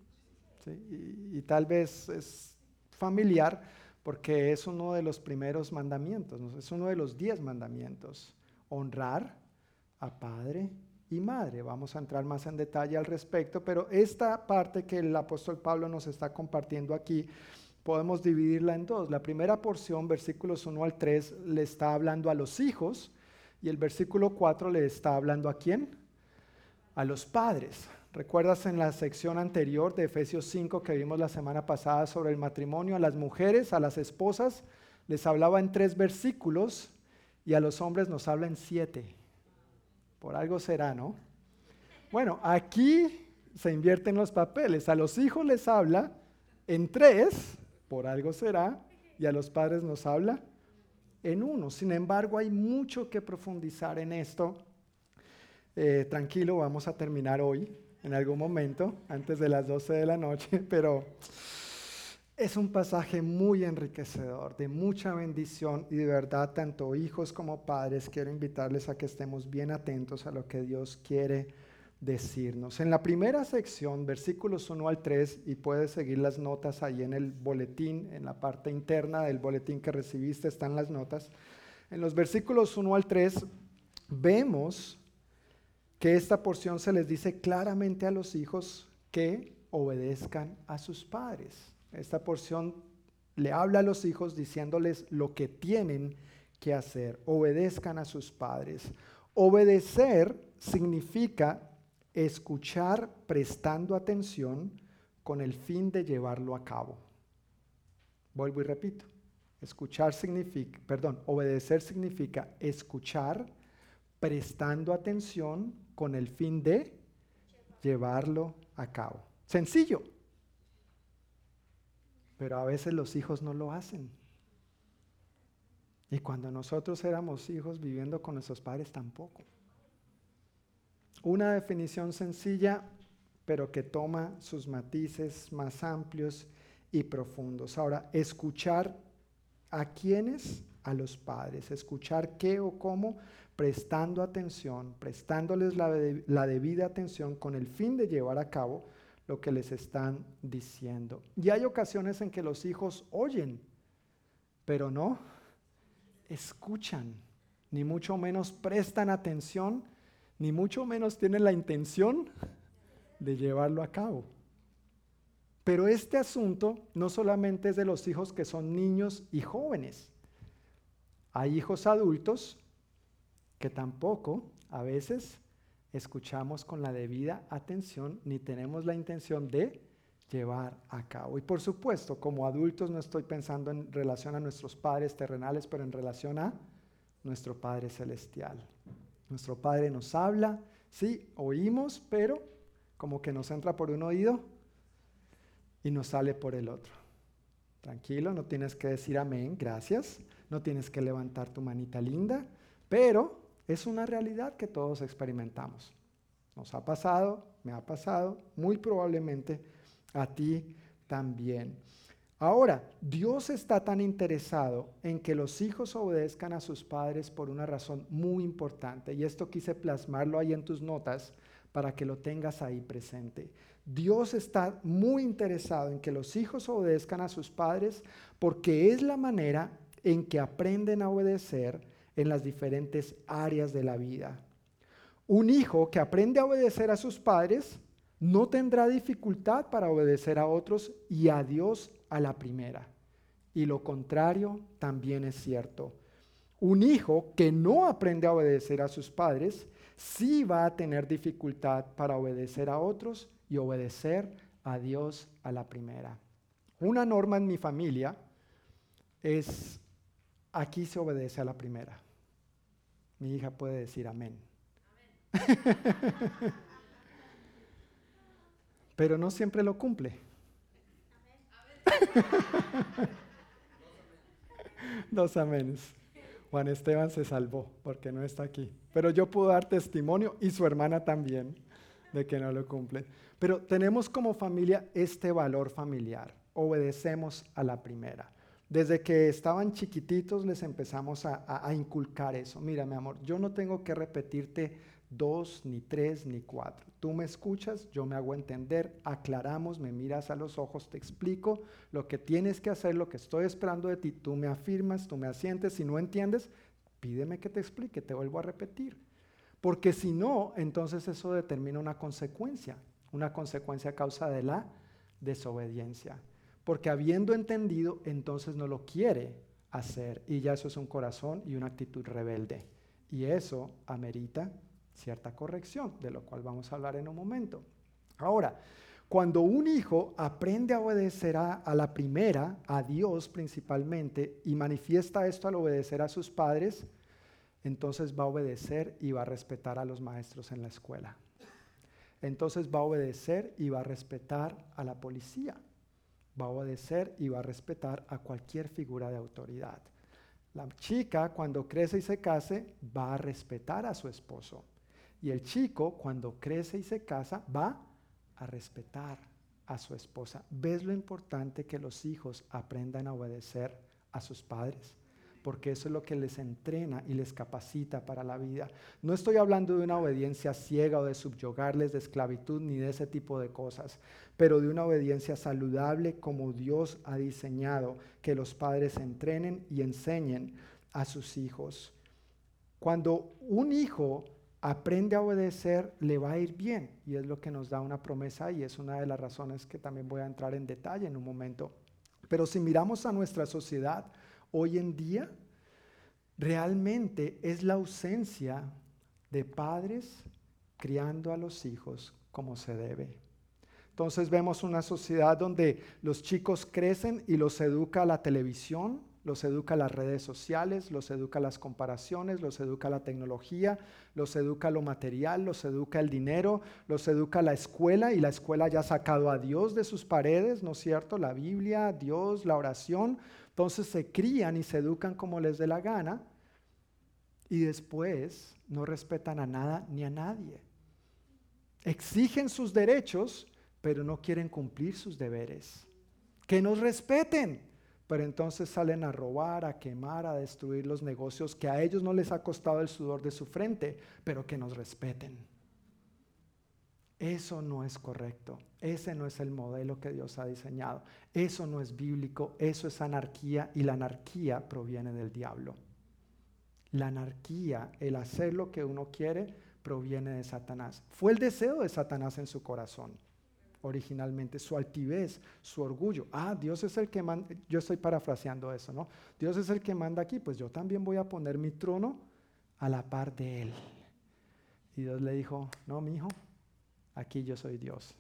Y, tal vez es familiar porque es uno de los primeros mandamientos, es uno de los diez mandamientos. Honrar a padre y madre. Vamos a entrar más en detalle al respecto, pero esta parte que el apóstol Pablo nos está compartiendo aquí podemos dividirla en dos. La primera porción, versículos 1 al 3, le está hablando a los hijos y el versículo 4 le está hablando a quién? A los padres. ¿Recuerdas en la sección anterior de Efesios 5 que vimos la semana pasada sobre el matrimonio? A las mujeres, a las esposas, les hablaba en tres versículos y a los hombres nos habla en siete. Por algo será, ¿no? Bueno, aquí se invierten los papeles. A los hijos les habla en tres, por algo será, y a los padres nos habla en uno. Sin embargo, hay mucho que profundizar en esto. Eh, tranquilo, vamos a terminar hoy, en algún momento, antes de las 12 de la noche, pero es un pasaje muy enriquecedor, de mucha bendición y de verdad, tanto hijos como padres, quiero invitarles a que estemos bien atentos a lo que Dios quiere decirnos. En la primera sección, versículos 1 al 3, y puedes seguir las notas ahí en el boletín, en la parte interna del boletín que recibiste están las notas. En los versículos 1 al 3 vemos que esta porción se les dice claramente a los hijos que obedezcan a sus padres. Esta porción le habla a los hijos diciéndoles lo que tienen que hacer. Obedezcan a sus padres. Obedecer significa escuchar prestando atención con el fin de llevarlo a cabo. Vuelvo y repito. Escuchar significa, perdón, obedecer significa escuchar prestando atención con el fin de llevarlo a cabo. Sencillo. Pero a veces los hijos no lo hacen. Y cuando nosotros éramos hijos viviendo con nuestros padres tampoco. Una definición sencilla, pero que toma sus matices más amplios y profundos. Ahora, escuchar a quienes, a los padres, escuchar qué o cómo, prestando atención, prestándoles la, la, debida atención con el fin de llevar a cabo lo que les están diciendo. Y hay ocasiones en que los hijos oyen, pero no escuchan, ni mucho menos prestan atención ni mucho menos tienen la intención de llevarlo a cabo. Pero este asunto no solamente es de los hijos que son niños y jóvenes. Hay hijos adultos que tampoco a veces escuchamos con la debida atención ni tenemos la intención de llevar a cabo. Y por supuesto, como adultos no estoy pensando en relación a nuestros padres terrenales, pero en relación a nuestro Padre Celestial. Nuestro Padre nos habla, sí, oímos, pero como que nos entra por un oído y nos sale por el otro. Tranquilo, no tienes que decir amén, gracias, no tienes que levantar tu manita linda, pero es una realidad que todos experimentamos. Nos ha pasado, me ha pasado, muy probablemente a ti también. Ahora, Dios está tan interesado en que los hijos obedezcan a sus padres por una razón muy importante, y esto quise plasmarlo ahí en tus notas para que lo tengas ahí presente. Dios está muy interesado en que los hijos obedezcan a sus padres porque es la manera en que aprenden a obedecer en las diferentes áreas de la vida. Un hijo que aprende a obedecer a sus padres no tendrá dificultad para obedecer a otros y a Dios a la primera. Y lo contrario también es cierto. Un hijo que no aprende a obedecer a sus padres, sí va a tener dificultad para obedecer a otros y obedecer a Dios a la primera. Una norma en mi familia es, aquí se obedece a la primera. Mi hija puede decir amén. Pero no siempre lo cumple. Dos amenes. Juan Esteban se salvó porque no está aquí. Pero yo puedo dar testimonio y su hermana también de que no lo cumple. Pero tenemos como familia este valor familiar. Obedecemos a la primera. Desde que estaban chiquititos les empezamos a, a inculcar eso. Mira, mi amor, yo no tengo que repetirte dos, ni tres, ni cuatro. Tú me escuchas, yo me hago entender, aclaramos, me miras a los ojos, te explico lo que tienes que hacer, lo que estoy esperando de ti, tú me afirmas, tú me asientes, si no entiendes, pídeme que te explique, te vuelvo a repetir. Porque si no, entonces eso determina una consecuencia, una consecuencia a causa de la desobediencia. porque habiendo entendido, entonces no lo quiere hacer. Y ya eso es un corazón y una actitud rebelde. Y eso amerita cierta corrección, de lo cual vamos a hablar en un momento. Ahora, cuando un hijo aprende a obedecer a, la primera, a Dios principalmente, y manifiesta esto al obedecer a sus padres, entonces va a obedecer y va a respetar a los maestros en la escuela. Entonces va a obedecer y va a respetar a la policía. Va a obedecer y va a respetar a cualquier figura de autoridad. La chica cuando crece y se case va a respetar a su esposo. Y el chico cuando crece y se casa va a respetar a su esposa. ¿Ves lo importante que los hijos aprendan a obedecer a sus padres? porque eso es lo que les entrena y les capacita para la vida. No estoy hablando de una obediencia ciega o de subyugarles de esclavitud ni de ese tipo de cosas, pero de una obediencia saludable como Dios ha diseñado, que los padres entrenen y enseñen a sus hijos. Cuando un hijo aprende a obedecer, le va a ir bien. Y es lo que nos da una promesa y es una de las razones que también voy a entrar en detalle en un momento. Pero si miramos a nuestra sociedad, hoy en día realmente es la ausencia de padres criando a los hijos como se debe. Entonces vemos una sociedad donde los chicos crecen y los educa la televisión, los educa las redes sociales, los educa las comparaciones, los educa la tecnología, los educa lo material, los educa el dinero, los educa la escuela y la escuela ya ha sacado a Dios de sus paredes, ¿no es cierto? La Biblia, Dios, la oración, entonces se crían y se educan como les dé la gana y después no respetan a nada ni a nadie. Exigen sus derechos, pero no quieren cumplir sus deberes. Que nos respeten, pero entonces salen a robar, a quemar, a destruir los negocios que a ellos no les ha costado el sudor de su frente, pero que nos respeten. Eso no es correcto. Ese no es el modelo que Dios ha diseñado. Eso no es bíblico. Eso es anarquía y la anarquía proviene del diablo. La anarquía, el hacer lo que uno quiere, proviene de Satanás. Fue el deseo de Satanás en su corazón originalmente, su altivez, su orgullo. Ah, Dios es el que manda, yo estoy parafraseando eso, ¿no? Dios es el que manda aquí, pues yo también voy a poner mi trono a la par de él. Y Dios le dijo, no, mi hijo, aquí yo soy Dios.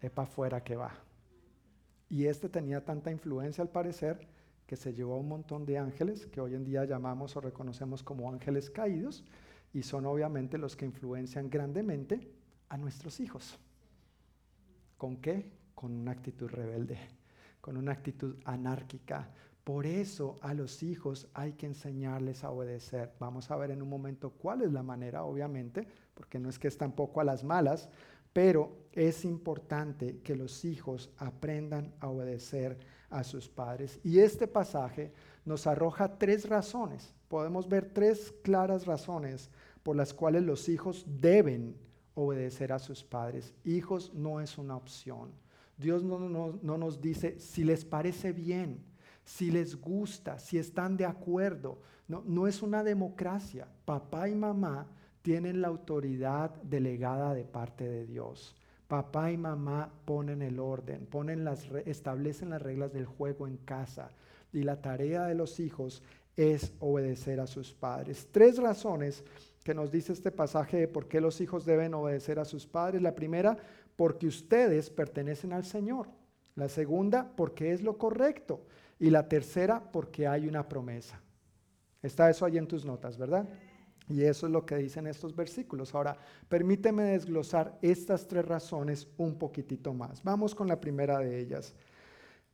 Es para afuera que va. Y este tenía tanta influencia al parecer que se llevó a un montón de ángeles que hoy en día llamamos o reconocemos como ángeles caídos y son obviamente los que influencian grandemente a nuestros hijos. ¿Con qué? Con una actitud rebelde, con una actitud anárquica. Por eso a los hijos hay que enseñarles a obedecer. Vamos a ver en un momento cuál es la manera, obviamente, porque no es que es tampoco a las malas, pero es importante que los hijos aprendan a obedecer a sus padres. Y este pasaje nos arroja tres razones. Podemos ver tres claras razones por las cuales los hijos deben obedecer a sus padres. Hijos no es una opción. Dios no, no nos dice si les parece bien, si les gusta, si están de acuerdo. No, no es una democracia. Papá y mamá tienen la autoridad delegada de parte de Dios. Papá y mamá ponen el orden, ponen las, establecen las reglas del juego en casa. Y la tarea de los hijos es obedecer a sus padres. Tres razones que nos dice este pasaje de por qué los hijos deben obedecer a sus padres. La primera, porque ustedes pertenecen al Señor. La segunda, porque es lo correcto. Y la tercera, porque hay una promesa. Está eso ahí en tus notas, ¿verdad? Y eso es lo que dicen estos versículos. Ahora, permíteme desglosar estas tres razones un poquitito más. Vamos con la primera de ellas.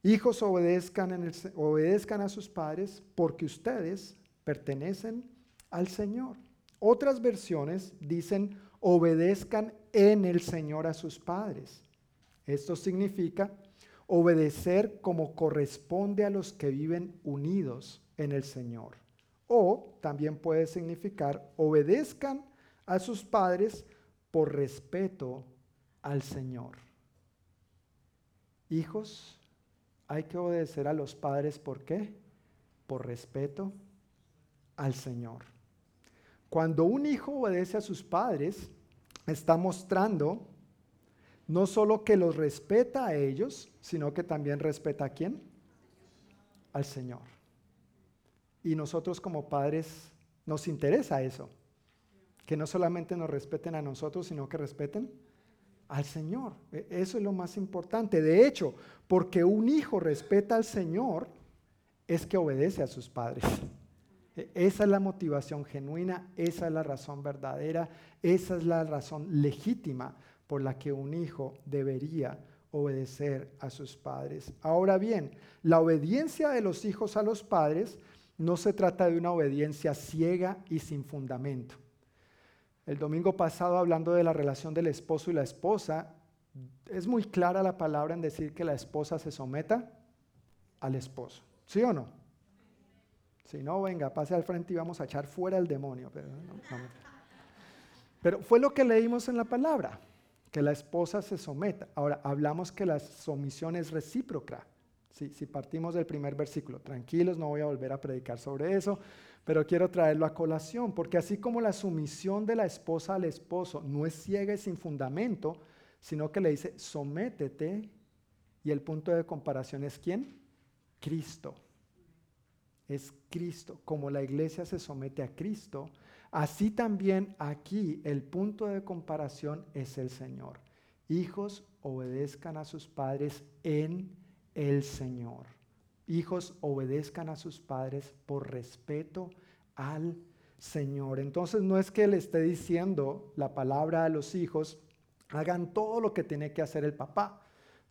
Hijos obedezcan, en el, obedezcan a sus padres porque ustedes pertenecen al Señor. Otras versiones dicen obedezcan en el Señor a sus padres. Esto significa obedecer como corresponde a los que viven unidos en el Señor. O también puede significar obedezcan a sus padres por respeto al Señor. Hijos, hay que obedecer a los padres ¿por qué? Por respeto al Señor. Cuando un hijo obedece a sus padres, está mostrando No solo que los respeta a ellos, sino que también respeta a quién? Al Señor. Y nosotros como padres nos interesa eso. Que no solamente nos respeten a nosotros, sino que respeten al Señor. E, eso es lo más importante. De hecho, porque un hijo respeta al Señor, es que obedece a sus padres. E, esa es la motivación genuina, esa es la razón verdadera, esa es la razón legítima por la que un hijo debería obedecer a sus padres. Ahora bien, la obediencia de los hijos a los padres no se trata de una obediencia ciega y sin fundamento. El domingo pasado, hablando de la relación del esposo y la esposa, es muy clara la palabra en decir que la esposa se someta al esposo. ¿Sí o no? Si no, venga, pase al frente y vamos a echar fuera el demonio. Pero, fue lo que leímos en la palabra, que la esposa se someta. Ahora, hablamos que la sumisión es recíproca. Si partimos del primer versículo, tranquilos, no voy a volver a predicar sobre eso, pero quiero traerlo a colación, porque así como la sumisión de la esposa al esposo no es ciega y sin fundamento, sino que le dice, sométete, y el punto de comparación es quién? Cristo. Es Cristo. Como la iglesia se somete a Cristo, así también aquí el punto de comparación es el Señor. Hijos, obedezcan a sus padres en el Señor. Hijos, obedezcan a sus padres por respeto al Señor. Entonces no es que le esté diciendo la palabra a los hijos, hagan todo lo que tiene que hacer el papá.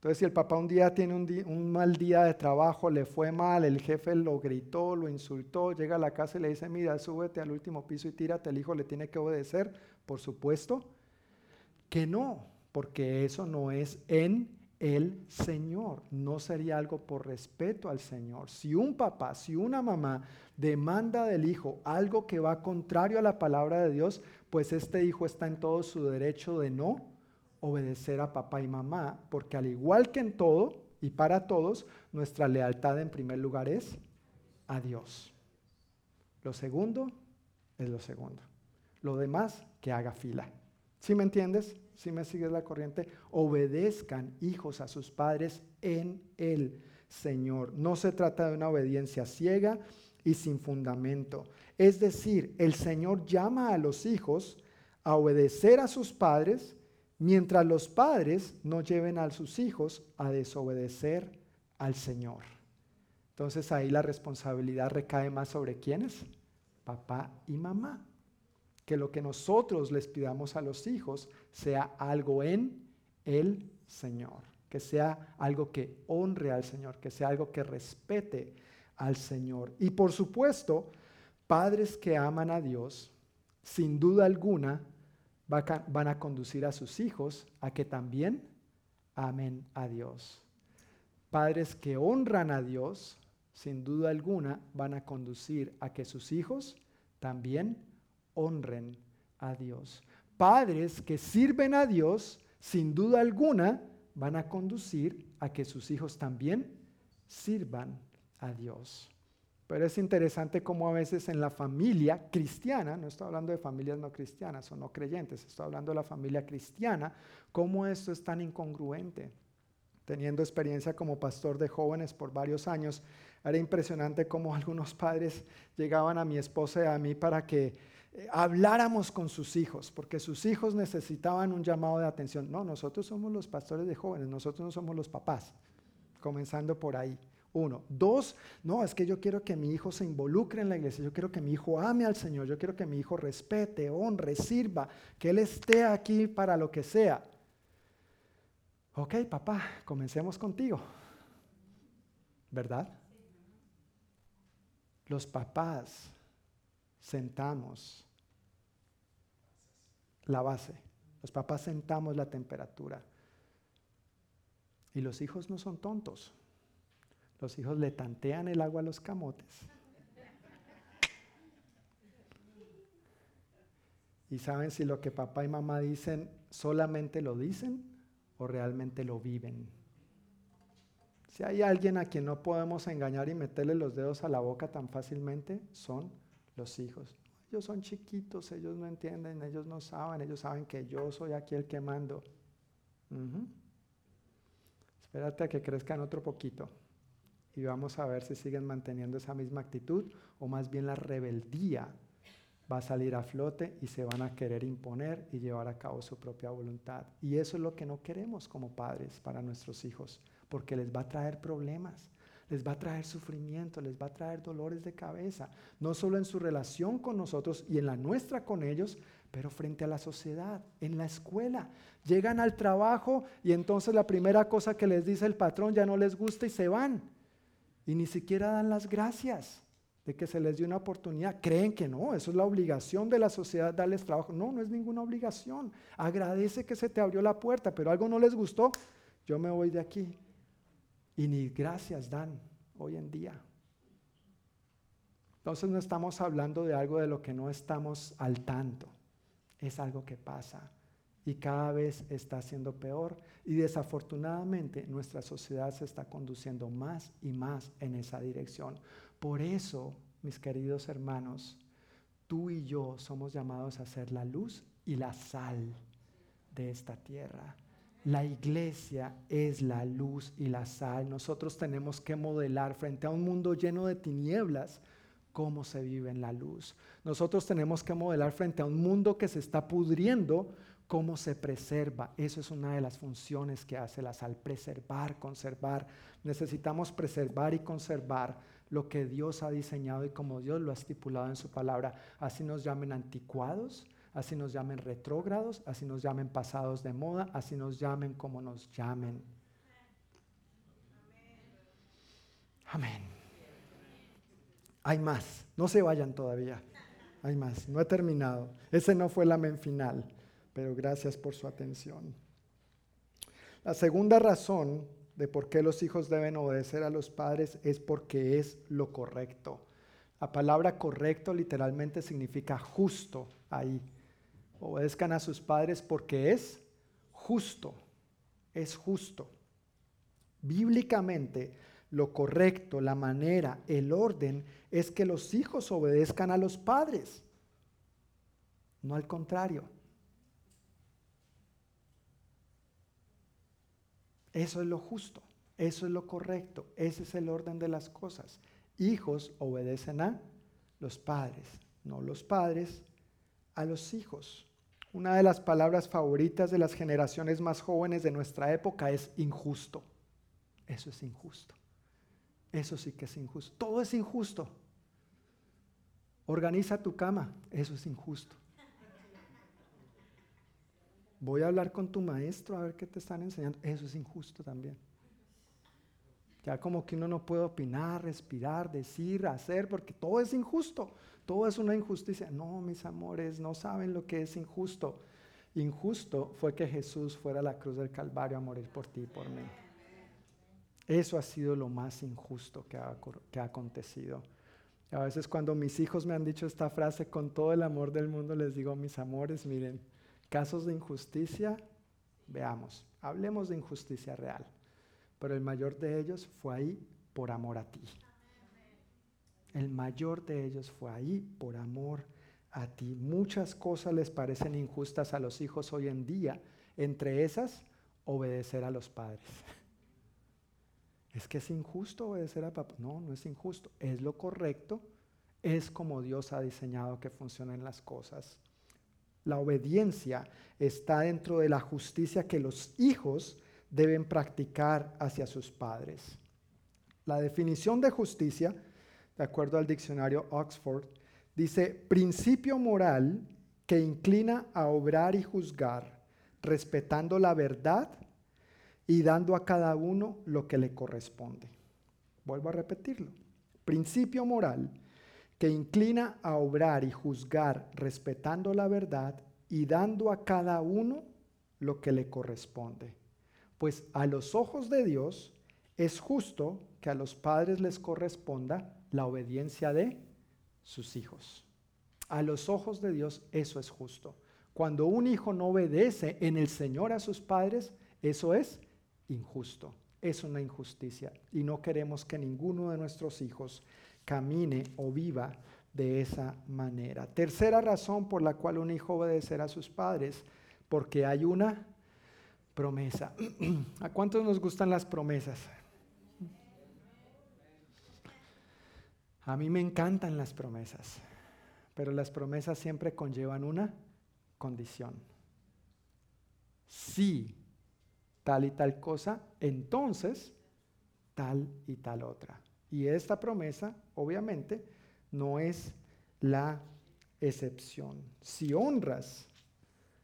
Entonces si el papá un día tiene un, mal día de trabajo, le fue mal, el jefe lo gritó, lo insultó, llega a la casa y le dice, mira, súbete al último piso y tírate, el hijo le tiene que obedecer. Por supuesto que no, porque eso no es en el Señor. No sería algo por respeto al Señor. Si un papá, si una mamá demanda del hijo algo que va contrario a la palabra de Dios, pues este hijo está en todo su derecho de no obedecer a papá y mamá, porque al igual que en todo y para todos, nuestra lealtad en primer lugar es a Dios. Lo segundo es lo segundo. Lo demás, que haga fila. ¿Sí me entiendes? si me sigues la corriente, obedezcan hijos a sus padres en el Señor. No se trata de una obediencia ciega y sin fundamento. Es decir, el Señor llama a los hijos a obedecer a sus padres, mientras los padres no lleven a sus hijos a desobedecer al Señor. Entonces ahí la responsabilidad recae más sobre quiénes? Papá y mamá que lo que nosotros les pidamos a los hijos sea algo en el Señor, que sea algo que honre al Señor, que sea algo que respete al Señor. Y por supuesto, padres que aman a Dios, sin duda alguna, van a conducir a sus hijos a que también amen a Dios. Padres que honran a Dios, sin duda alguna, van a conducir a que sus hijos también honren a Dios. Padres que sirven a Dios, sin duda alguna, van a conducir a que sus hijos también sirvan a Dios. Pero es interesante cómo a veces en la familia cristiana, no estoy hablando de familias no cristianas o no creyentes, estoy hablando de la familia cristiana, cómo esto es tan incongruente. Teniendo experiencia como pastor de jóvenes por varios años, era impresionante cómo algunos padres llegaban a mi esposa y a mí para que eh, habláramos con sus hijos, porque sus hijos necesitaban un llamado de atención. No, nosotros somos los pastores de jóvenes, nosotros no somos los papás, comenzando por ahí. Uno. Dos, no, es que yo quiero que mi hijo se involucre en la iglesia, yo quiero que mi hijo ame al Señor, yo quiero que mi hijo respete, honre, sirva, que él esté aquí para lo que sea. Ok, papá, comencemos contigo. ¿Verdad? Los papás sentamos la base. Los papás sentamos la temperatura. Y los hijos no son tontos. Los hijos le tantean el agua a los camotes. Y saben si lo que papá y mamá dicen solamente lo dicen o realmente lo viven. Si hay alguien a quien no podemos engañar y meterle los dedos a la boca tan fácilmente, son los hijos. Ellos son chiquitos, ellos no entienden, ellos no saben, ellos saben que yo soy aquí el que mando. Ujú. Espérate a que crezcan otro poquito y vamos a ver si siguen manteniendo esa misma actitud o más bien la rebeldía va a salir a flote y se van a querer imponer y llevar a cabo su propia voluntad. Y eso es lo que no queremos como padres para nuestros hijos, porque les va a traer problemas, les va a traer sufrimiento, les va a traer dolores de cabeza, no solo en su relación con nosotros y en la nuestra con ellos, pero frente a la sociedad, en la escuela. Llegan al trabajo y entonces la primera cosa que les dice el patrón ya no les gusta y se van. Y ni siquiera dan las gracias de que se les dio una oportunidad. Creen que no, eso es la obligación de la sociedad darles trabajo. No, no es ninguna obligación. Agradece que se te abrió la puerta, pero algo no les gustó, yo me voy de aquí. Y ni gracias dan hoy en día. Entonces no estamos hablando de algo de lo que no estamos al tanto. Es algo que pasa y cada vez está siendo peor y desafortunadamente nuestra sociedad se está conduciendo más y más en esa dirección. Por eso, mis queridos hermanos, tú y yo somos llamados a ser la luz y la sal de esta tierra. La iglesia es la luz y la sal. Nosotros tenemos que modelar frente a un mundo lleno de tinieblas cómo se vive en la luz. Nosotros tenemos que modelar frente a un mundo que se está pudriendo cómo se preserva. Eso es una de las funciones que hace la sal, preservar, conservar. Necesitamos preservar y conservar lo que Dios ha diseñado y como Dios lo ha estipulado en su palabra. Así nos llamen anticuados, así nos llamen retrógrados, así nos llamen pasados de moda, así nos llamen como nos llamen. Amén. Hay más, no se vayan todavía. Hay más, no he terminado. Ese no fue el amén final pero gracias por su atención. La segunda razón de por qué los hijos deben obedecer a los padres es porque es lo correcto. La palabra correcto literalmente significa justo ahí. Obedezcan a sus padres porque es justo, es justo. Bíblicamente, lo correcto, la manera, el orden es que los hijos obedezcan a los padres, no al contrario. Eso es lo justo, eso es lo correcto, ese es el orden de las cosas. Hijos obedecen a los padres, no los padres a los hijos. Una de las palabras favoritas de las generaciones más jóvenes de nuestra época es injusto. Eso es injusto. Eso sí que es injusto. Todo es injusto. Organiza tu cama. Eso es injusto. Voy a hablar con tu maestro a ver qué te están enseñando. Eso es injusto también. Ya como que uno no puede opinar, respirar, decir, hacer, porque todo es injusto. Todo es una injusticia. No, mis amores, no saben lo que es injusto. Injusto fue que Jesús fuera a la cruz del Calvario a morir por ti y por mí. Eso ha sido lo más injusto que ha, que ha acontecido. A veces cuando mis hijos me han dicho esta frase con todo el amor del mundo, les digo, mis amores, miren, Casos de injusticia, veamos, hablemos de injusticia real, pero el mayor de ellos fue ahí por amor a ti. El mayor de ellos fue ahí por amor a ti. Muchas cosas les parecen injustas a los hijos hoy en día, entre esas, obedecer a los padres. Es que es injusto obedecer a papá. No, no es injusto, es lo correcto, es como Dios ha diseñado que funcionen las cosas. La obediencia está dentro de la justicia que los hijos deben practicar hacia sus padres. La definición de justicia, de acuerdo al diccionario Oxford, dice principio moral que inclina a obrar y juzgar, respetando la verdad y dando a cada uno lo que le corresponde. Vuelvo a repetirlo. Principio moral que inclina a obrar y juzgar respetando la verdad y dando a cada uno lo que le corresponde. Pues a los ojos de Dios es justo que a los padres les corresponda la obediencia de sus hijos. A los ojos de Dios eso es justo. Cuando un hijo no obedece en el Señor a sus padres, eso es injusto. Es una injusticia y no queremos que ninguno de nuestros hijos camine o viva de esa manera. Tercera razón por la cual un hijo obedecerá a sus padres, porque hay una Promesa. ¿A cuántos nos gustan las promesas? A mí me encantan las promesas, pero las promesas siempre conllevan una condición. Si tal y tal cosa, entonces tal y tal otra. Y esta promesa, obviamente, no es la excepción. Si honras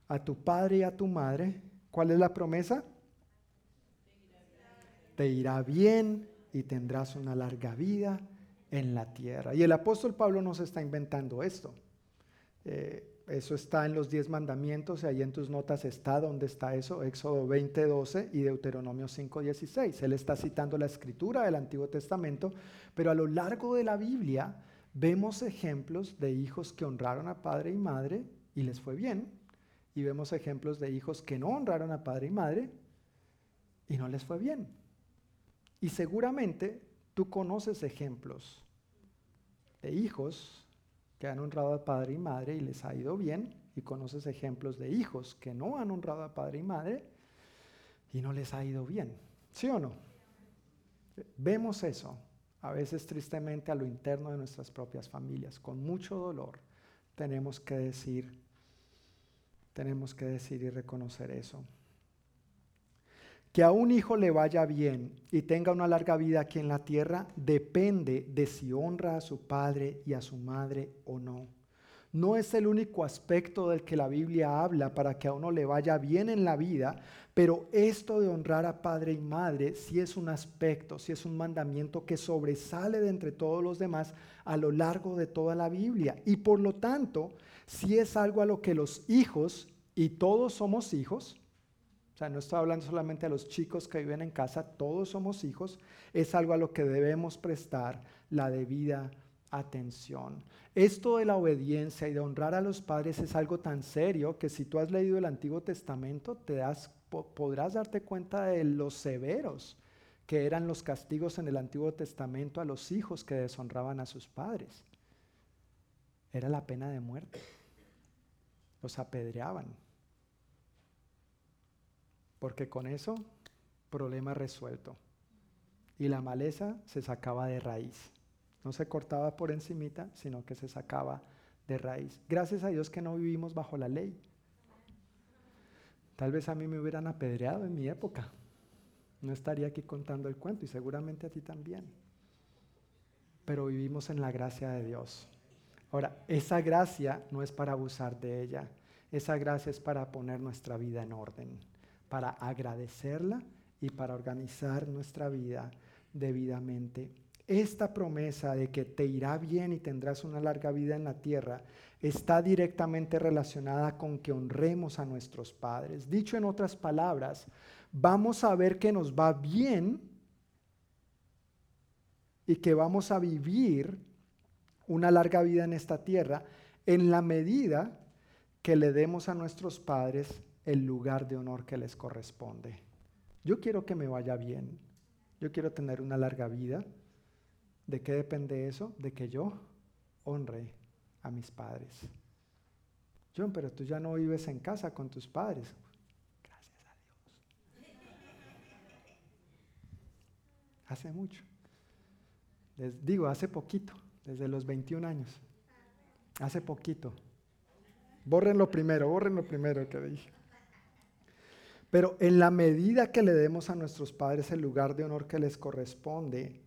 a tu padre y a tu madre, ¿cuál es la promesa? Te irá bien y tendrás una larga vida en la tierra. Y el apóstol Pablo nos está inventando esto. Eh, eso está en los diez mandamientos y ahí en tus notas está donde está eso, Éxodo 20, 12 y Deuteronomio 5, 16. Él está citando la escritura del Antiguo Testamento, pero a lo largo de la Biblia vemos ejemplos de hijos que honraron a padre y madre y les fue bien, y vemos ejemplos de hijos que no honraron a padre y madre y no les fue bien. Y seguramente tú conoces ejemplos de hijos que han honrado a padre y madre y les ha ido bien, y conoces ejemplos de hijos que no han honrado a padre y madre y no les ha ido bien. ¿Sí o no? Vemos eso, a veces tristemente a lo interno de nuestras propias familias, con mucho dolor. Tenemos que decir, tenemos que decir y reconocer eso. Que a un hijo le vaya bien y tenga una larga vida aquí en la tierra depende de si honra a su padre y a su madre o no. No es el único aspecto del que la Biblia habla para que a uno le vaya bien en la vida, pero esto de honrar a padre y madre sí es un aspecto, sí es un mandamiento que sobresale de entre todos los demás a lo largo de toda la Biblia. Y por lo tanto, sí es algo a lo que los hijos, y todos somos hijos, o sea, no estoy hablando solamente a los chicos que viven en casa, todos somos hijos, es algo a lo que debemos prestar la debida atención. Esto de la obediencia y de honrar a los padres es algo tan serio que si tú has leído el Antiguo Testamento, te das, podrás darte cuenta de los severos que eran los castigos en el Antiguo Testamento a los hijos que deshonraban a sus padres. Era la pena de muerte. Los apedreaban porque con eso, problema resuelto. Y la maleza se sacaba de raíz. No se cortaba por encimita, sino que se sacaba de raíz. Gracias a Dios que no vivimos bajo la ley. Tal vez a mí me hubieran apedreado en mi época. No estaría aquí contando el cuento y seguramente a ti también. Pero vivimos en la gracia de Dios. Ahora, esa gracia no es para abusar de ella. Esa gracia es para poner nuestra vida en orden para agradecerla y para organizar nuestra vida debidamente. Esta promesa de que te irá bien y tendrás una larga vida en la tierra está directamente relacionada con que honremos a nuestros padres. Dicho en otras palabras, vamos a ver que nos va bien y que vamos a vivir una larga vida en esta tierra en la medida que le demos a nuestros padres el lugar de honor que les corresponde. Yo quiero que me vaya bien. Yo quiero tener una larga vida. ¿De qué depende eso? De que yo honre a mis padres. John, pero tú ya no vives en casa con tus padres. Gracias a Dios. Hace mucho. Les digo, hace poquito, desde los 21 años. Hace poquito. Borren lo primero, borren lo primero que dije. Pero en la medida que le demos a nuestros padres el lugar de honor que les corresponde,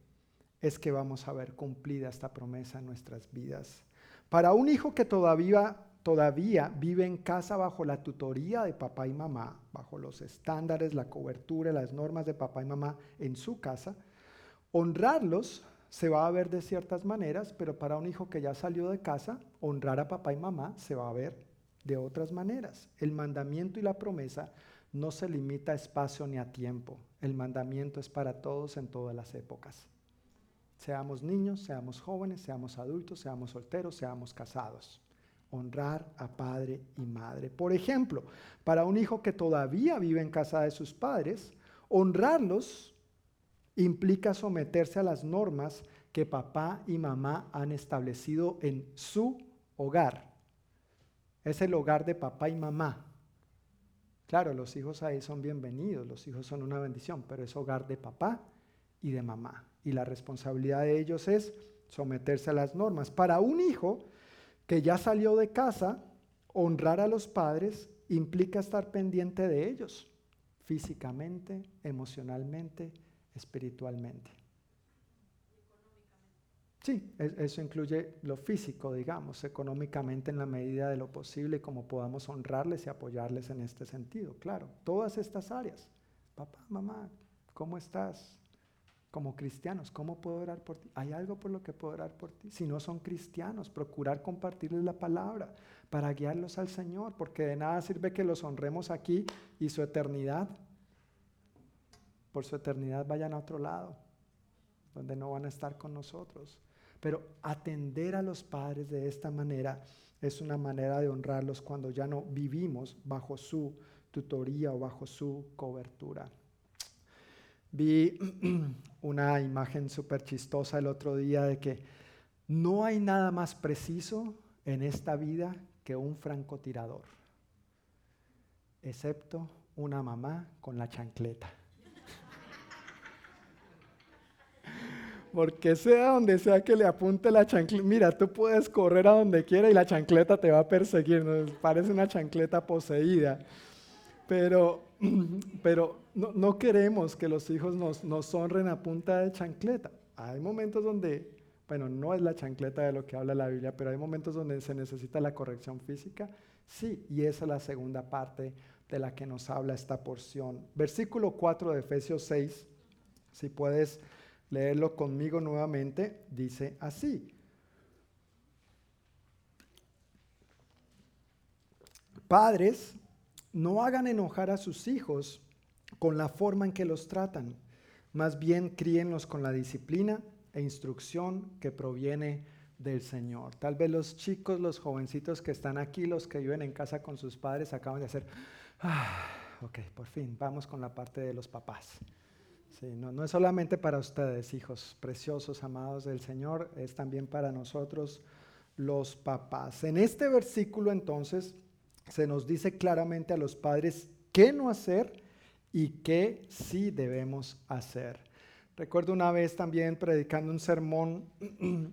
es que vamos a ver cumplida esta promesa en nuestras vidas. Para un hijo que todavía, todavía vive en casa bajo la tutoría de papá y mamá, bajo los estándares, la cobertura, las normas de papá y mamá en su casa, honrarlos se va a ver de ciertas maneras, pero para un hijo que ya salió de casa, honrar a papá y mamá se va a ver de otras maneras. El mandamiento y la promesa no se limita a espacio ni a tiempo. El mandamiento es para todos en todas las épocas. Seamos niños, seamos jóvenes, seamos adultos, seamos solteros, seamos casados. Honrar a padre y madre. Por ejemplo, para un hijo que todavía vive en casa de sus padres, honrarlos implica someterse a las normas que papá y mamá han establecido en su hogar. Es el hogar de papá y mamá Claro, los hijos ahí son bienvenidos, los hijos son una bendición, pero es hogar de papá y de mamá. Y la responsabilidad de ellos es someterse a las normas. Para un hijo que ya salió de casa, honrar a los padres implica estar pendiente de ellos, físicamente, emocionalmente, espiritualmente. Sí, eso incluye lo físico, digamos, económicamente en la medida de lo posible, como podamos honrarles y apoyarles en este sentido. Claro, todas estas áreas. Papá, mamá, ¿cómo estás? Como cristianos, ¿cómo puedo orar por ti? ¿Hay algo por lo que puedo orar por ti? Si no son cristianos, procurar compartirles la palabra para guiarlos al Señor, porque de nada sirve que los honremos aquí y su eternidad, por su eternidad vayan a otro lado, donde no van a estar con nosotros. Pero atender a los padres de esta manera es una manera de honrarlos cuando ya no vivimos bajo su tutoría o bajo su cobertura. Vi una imagen súper chistosa el otro día de que no hay nada más preciso en esta vida que un francotirador, excepto una mamá con la chancleta. Porque sea donde sea que le apunte la chancleta, mira, tú puedes correr a donde quiera y la chancleta te va a perseguir, parece una chancleta poseída. Pero, pero no, queremos que los hijos nos, nos honren a punta de chancleta. Hay momentos donde, bueno, no es la chancleta de lo que habla la Biblia, pero hay momentos donde se necesita la corrección física. Sí, y esa es la segunda parte de la que nos habla esta porción. Versículo 4 de Efesios 6, si puedes leerlo conmigo nuevamente, dice así. Padres, no hagan enojar a sus hijos con la forma en que los tratan, más bien críenlos con la disciplina e instrucción que proviene del Señor. Tal vez los chicos, los jovencitos que están aquí, los que viven en casa con sus padres, acaban de hacer, ah, ok, por fin, vamos con la parte de los papás no, es solamente para ustedes, hijos preciosos, amados del Señor, es también para nosotros los papás. En este versículo entonces se nos dice claramente a los padres qué no hacer y qué sí debemos hacer. Recuerdo una vez también predicando un sermón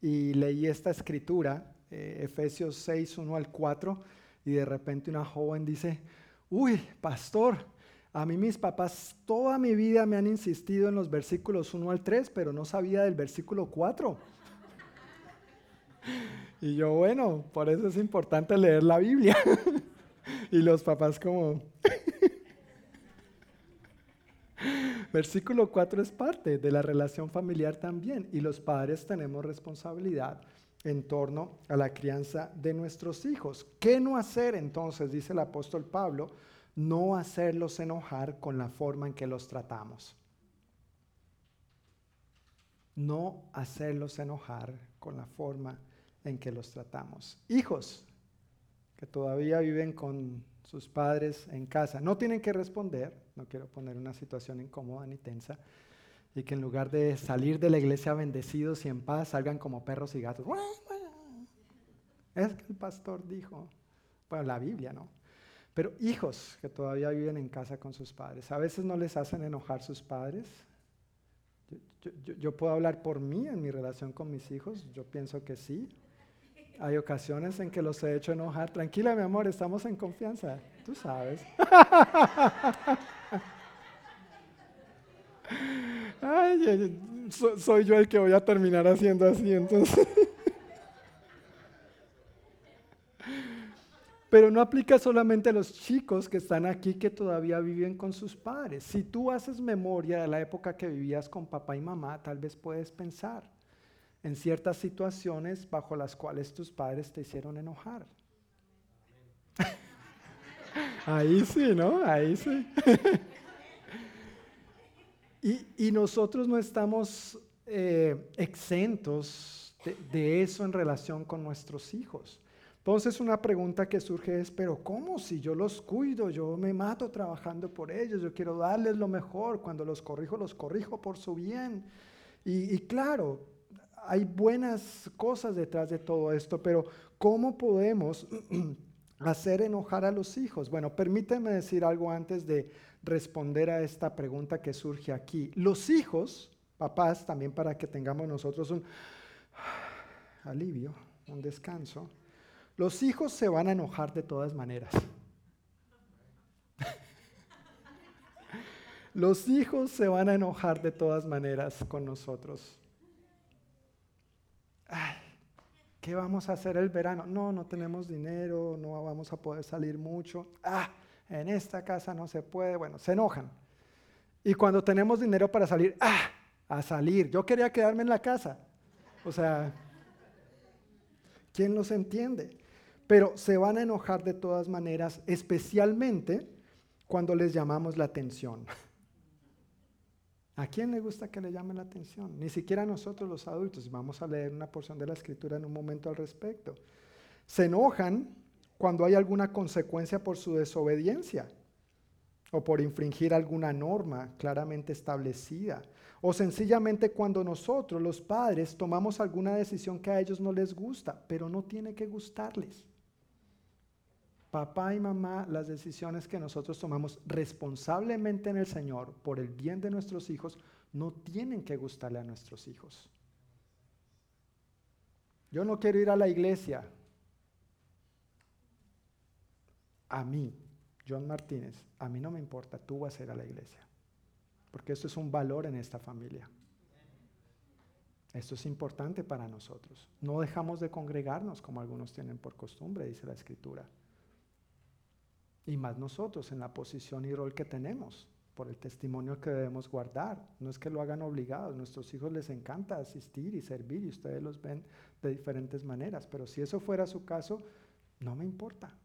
y leí esta escritura, eh, Efesios 6, 1 al 4, y de repente una joven dice, uy, pastor, a mí mis papás toda mi vida me han insistido en los versículos 1 al 3, pero no sabía del versículo 4. Y yo, bueno, por eso es importante leer la Biblia. y los papás como... Versículo 4 es parte de la relación familiar también y los padres tenemos responsabilidad en torno a la crianza de nuestros hijos. ¿Qué no hacer entonces? Dice el apóstol Pablo no hacerlos enojar con la forma en que los tratamos. No hacerlos enojar con la forma en que los tratamos. Hijos que todavía viven con sus padres en casa, no tienen que responder, no quiero poner una situación incómoda ni tensa, y que en lugar de salir de la iglesia bendecidos y en paz, salgan como perros y gatos. Es que el pastor dijo, bueno, la Biblia, ¿no? Pero hijos que todavía viven en casa con sus padres, a veces no les hacen enojar sus padres. Yo, puedo hablar por mí en mi relación con mis hijos, yo pienso que sí. Hay ocasiones en que los he hecho enojar. Tranquila, mi amor, estamos en confianza. Tú sabes. Soy yo el que voy a terminar haciendo así, entonces. Pero no aplica solamente a los chicos que están aquí que todavía viven con sus padres. Si tú haces memoria de la época que vivías con papá y mamá, tal vez puedes pensar en ciertas situaciones bajo las cuales tus padres te hicieron enojar. Ahí sí, ¿no? Ahí sí. y, nosotros no estamos eh, exentos de eso en relación con nuestros hijos. Entonces una pregunta que surge es, pero ¿cómo si yo los cuido? Yo me mato trabajando por ellos, yo quiero darles lo mejor, cuando los corrijo, los corrijo por su bien. Y, claro, hay buenas cosas detrás de todo esto, pero ¿cómo podemos hacer enojar a los hijos? Bueno, permíteme decir algo antes de responder a esta pregunta que surge aquí. Los hijos, papás, también para que tengamos nosotros un alivio, un descanso, los hijos se van a enojar de todas maneras. Los hijos se van a enojar de todas maneras con nosotros. ¿Qué vamos a hacer el verano? No, no tenemos dinero, no vamos a poder salir mucho. Ah, en esta casa no se puede. Bueno, se enojan. Y cuando tenemos dinero para salir, ah, a salir. Yo quería quedarme en la casa. O sea, ¿quién los entiende? Pero se van a enojar de todas maneras, especialmente cuando les llamamos la atención. ¿A quién le gusta que le llame la atención? Ni siquiera nosotros los adultos. Vamos a leer una porción de la escritura en un momento al respecto. Se enojan cuando hay alguna consecuencia por su desobediencia o por infringir alguna norma claramente establecida. O sencillamente cuando nosotros, los padres, tomamos alguna decisión que a ellos no les gusta, pero no tiene que gustarles. Papá y mamá, las decisiones que nosotros tomamos responsablemente en el Señor por el bien de nuestros hijos, no tienen que gustarle a nuestros hijos. Yo no quiero ir a la iglesia. A mí, John Martínez, a mí no me importa, tú vas a ir a la iglesia. Porque esto es un valor en esta familia. Esto es importante para nosotros. No dejamos de congregarnos como algunos tienen por costumbre, dice la escritura. Y más nosotros en la posición y rol que tenemos, por el testimonio que debemos guardar. No es que lo hagan obligados, nuestros hijos les encanta asistir y servir y ustedes los ven de diferentes maneras, pero si eso fuera su caso, no me importa.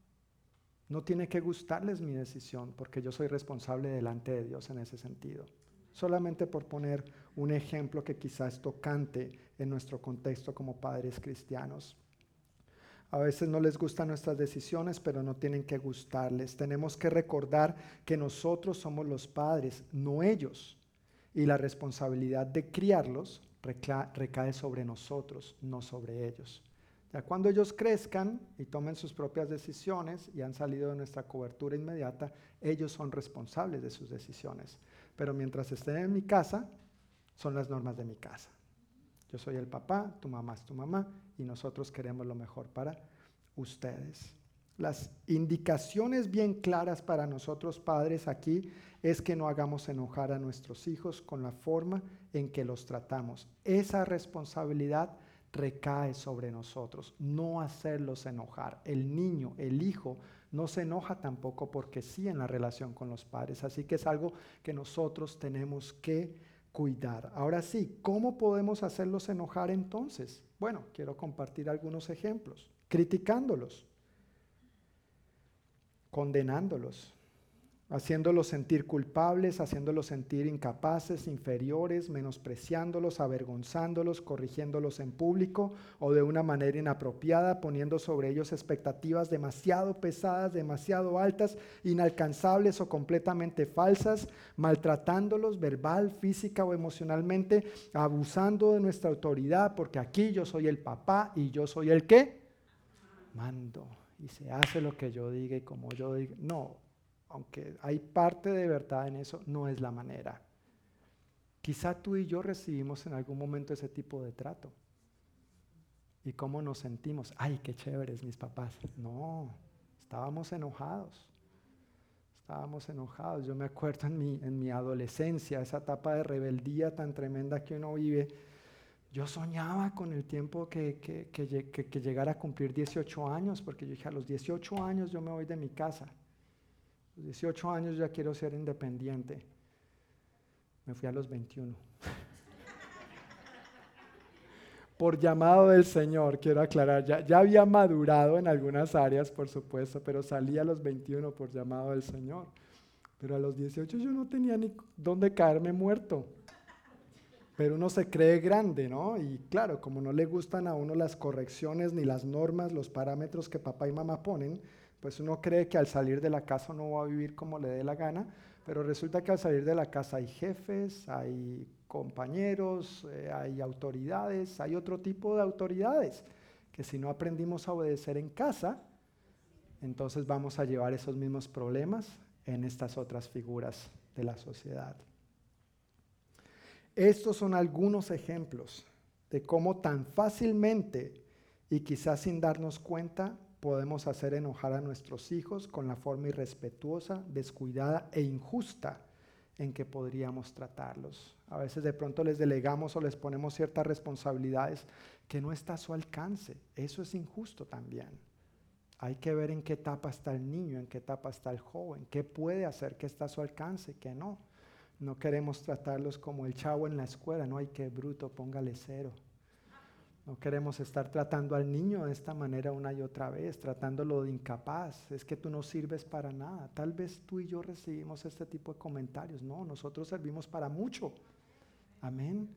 No tiene que gustarles mi decisión porque yo soy responsable delante de Dios en ese sentido. Solamente por poner un ejemplo que quizás tocante en nuestro contexto como padres cristianos. A veces no les gustan nuestras decisiones, pero no tienen que gustarles. Tenemos que recordar que nosotros somos los padres, no ellos. Y la responsabilidad de criarlos recae sobre nosotros, no sobre ellos. Ya cuando ellos crezcan y tomen sus propias decisiones y han salido de nuestra cobertura inmediata, ellos son responsables de sus decisiones. Pero mientras estén en mi casa, son las normas de mi casa. Yo soy el papá, tu mamá es tu mamá y nosotros queremos lo mejor para ustedes. Las indicaciones bien claras para nosotros padres aquí es que no hagamos enojar a nuestros hijos con la forma en que los tratamos. Esa responsabilidad recae sobre nosotros, no hacerlos enojar. El niño, el hijo, no se enoja tampoco porque sí en la relación con los padres. Así que es algo que nosotros tenemos que Ahora sí, ¿cómo podemos hacerlos enojar entonces? Bueno, quiero compartir algunos ejemplos. Criticándolos, condenándolos, haciéndolos sentir culpables, haciéndolos sentir incapaces, inferiores, menospreciándolos, avergonzándolos, corrigiéndolos en público o de una manera inapropiada, poniendo sobre ellos expectativas demasiado pesadas, demasiado altas, inalcanzables o completamente falsas, maltratándolos verbal, física o emocionalmente, abusando de nuestra autoridad, porque aquí yo soy el papá y yo soy el que mando. Y se hace lo que yo diga y como yo diga. No, aunque hay parte de verdad en eso, no es la manera. Quizá tú y yo recibimos en algún momento ese tipo de trato. ¿Y cómo nos sentimos? Ay, qué chéveres mis papás. No, estábamos enojados. Estábamos enojados. Yo me acuerdo en mi, en mi adolescencia, esa etapa de rebeldía tan tremenda que uno vive. Yo soñaba con el tiempo que, que, que, que, llegara a cumplir 18 años, porque yo dije, a los 18 años yo me voy de mi casa. 18 años ya quiero ser independiente. Me fui a los 21. por llamado del Señor, quiero aclarar, ya, ya, había madurado en algunas áreas, por supuesto, pero salí a los 21 por llamado del Señor. Pero a los 18 yo no tenía ni dónde caerme muerto. Pero uno se cree grande, ¿no? Y claro, como no le gustan a uno las correcciones ni las normas, los parámetros que papá y mamá ponen, pues uno cree que al salir de la casa no va a vivir como le dé la gana, pero resulta que al salir de la casa hay jefes, hay compañeros, eh, hay autoridades, hay otro tipo de autoridades, que si no aprendimos a obedecer en casa, entonces vamos a llevar esos mismos problemas en estas otras figuras de la sociedad. Estos son algunos ejemplos de cómo tan fácilmente y quizás sin darnos cuenta podemos hacer enojar a nuestros hijos con la forma irrespetuosa, descuidada e injusta en que podríamos tratarlos. A veces de pronto les delegamos o les ponemos ciertas responsabilidades que no está a su alcance. Eso es injusto también. Hay que ver en qué etapa está el niño, en qué etapa está el joven, qué puede hacer, qué está a su alcance, qué no. No queremos tratarlos como el chavo en la escuela, no hay que bruto, póngale cero. No queremos estar tratando al niño de esta manera una y otra vez, tratándolo de incapaz. Es que tú no sirves para nada. Tal vez tú y yo recibimos este tipo de comentarios. No, nosotros servimos para mucho. Amén.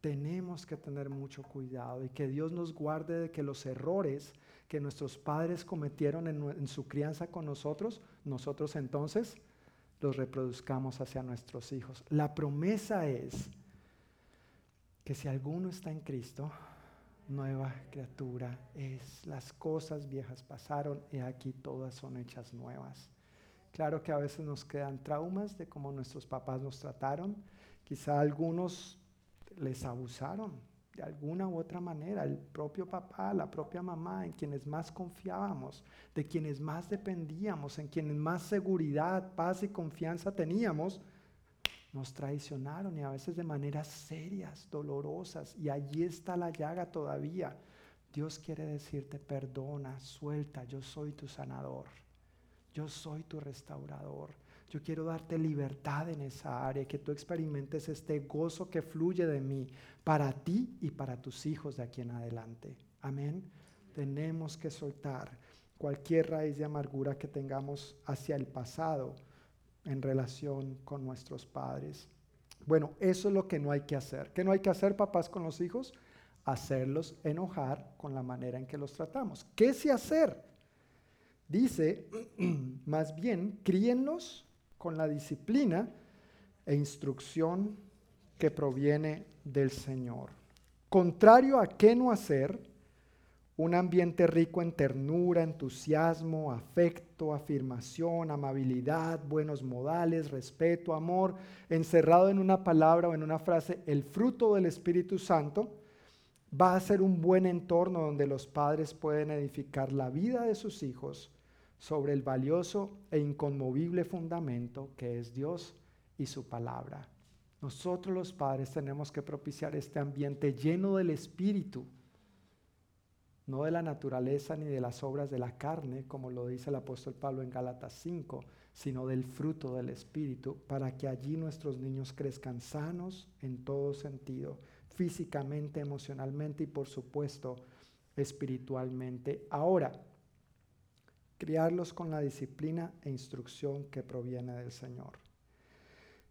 Tenemos que tener mucho cuidado y que Dios nos guarde de que los errores que nuestros padres cometieron en, en su crianza con nosotros, nosotros entonces los reproduzcamos hacia nuestros hijos. La promesa es que si alguno está en Cristo, nueva criatura es. Las cosas viejas pasaron y aquí todas son hechas nuevas. Claro que a veces nos quedan traumas de cómo nuestros papás nos trataron. Quizá algunos les abusaron de alguna u otra manera. El propio papá, la propia mamá, en quienes más confiábamos, de quienes más dependíamos, en quienes más seguridad, paz y confianza teníamos, nos traicionaron y a veces de maneras serias, dolorosas. Y allí está la llaga todavía. Dios quiere decirte, perdona, suelta, yo soy tu sanador. Yo soy tu restaurador. Yo quiero darte libertad en esa área, que tú experimentes este gozo que fluye de mí para ti y para tus hijos de aquí en adelante. Amén. Tenemos que soltar cualquier raíz de amargura que tengamos hacia el pasado en relación con nuestros padres. Bueno, eso es lo que no hay que hacer. ¿Qué no hay que hacer, papás, con los hijos? Hacerlos enojar con la manera en que los tratamos. ¿Qué sí hacer? Dice, más bien, críenlos con la disciplina e instrucción que proviene del Señor. Contrario a qué no hacer, un ambiente rico en ternura, entusiasmo, afecto, afirmación, amabilidad, buenos modales, respeto, amor, encerrado en una palabra o en una frase, el fruto del Espíritu Santo, va a ser un buen entorno donde los padres pueden edificar la vida de sus hijos sobre el valioso e inconmovible fundamento que es Dios y su palabra. Nosotros los padres tenemos que propiciar este ambiente lleno del Espíritu no de la naturaleza ni de las obras de la carne, como lo dice el apóstol Pablo en Gálatas 5, sino del fruto del Espíritu, para que allí nuestros niños crezcan sanos en todo sentido, físicamente, emocionalmente y por supuesto espiritualmente. Ahora, criarlos con la disciplina e instrucción que proviene del Señor.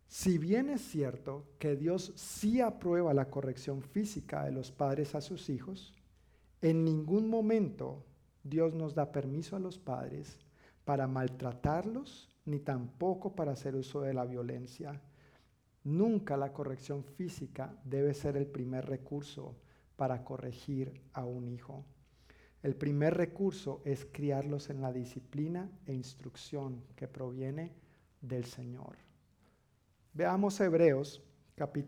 Si bien es cierto que Dios sí aprueba la corrección física de los padres a sus hijos, en ningún momento Dios nos da permiso a los padres para maltratarlos, ni tampoco para hacer uso de la violencia. Nunca la corrección física debe ser el primer recurso para corregir a un hijo. El primer recurso es criarlos en la disciplina e instrucción que proviene del Señor. Veamos Hebreos,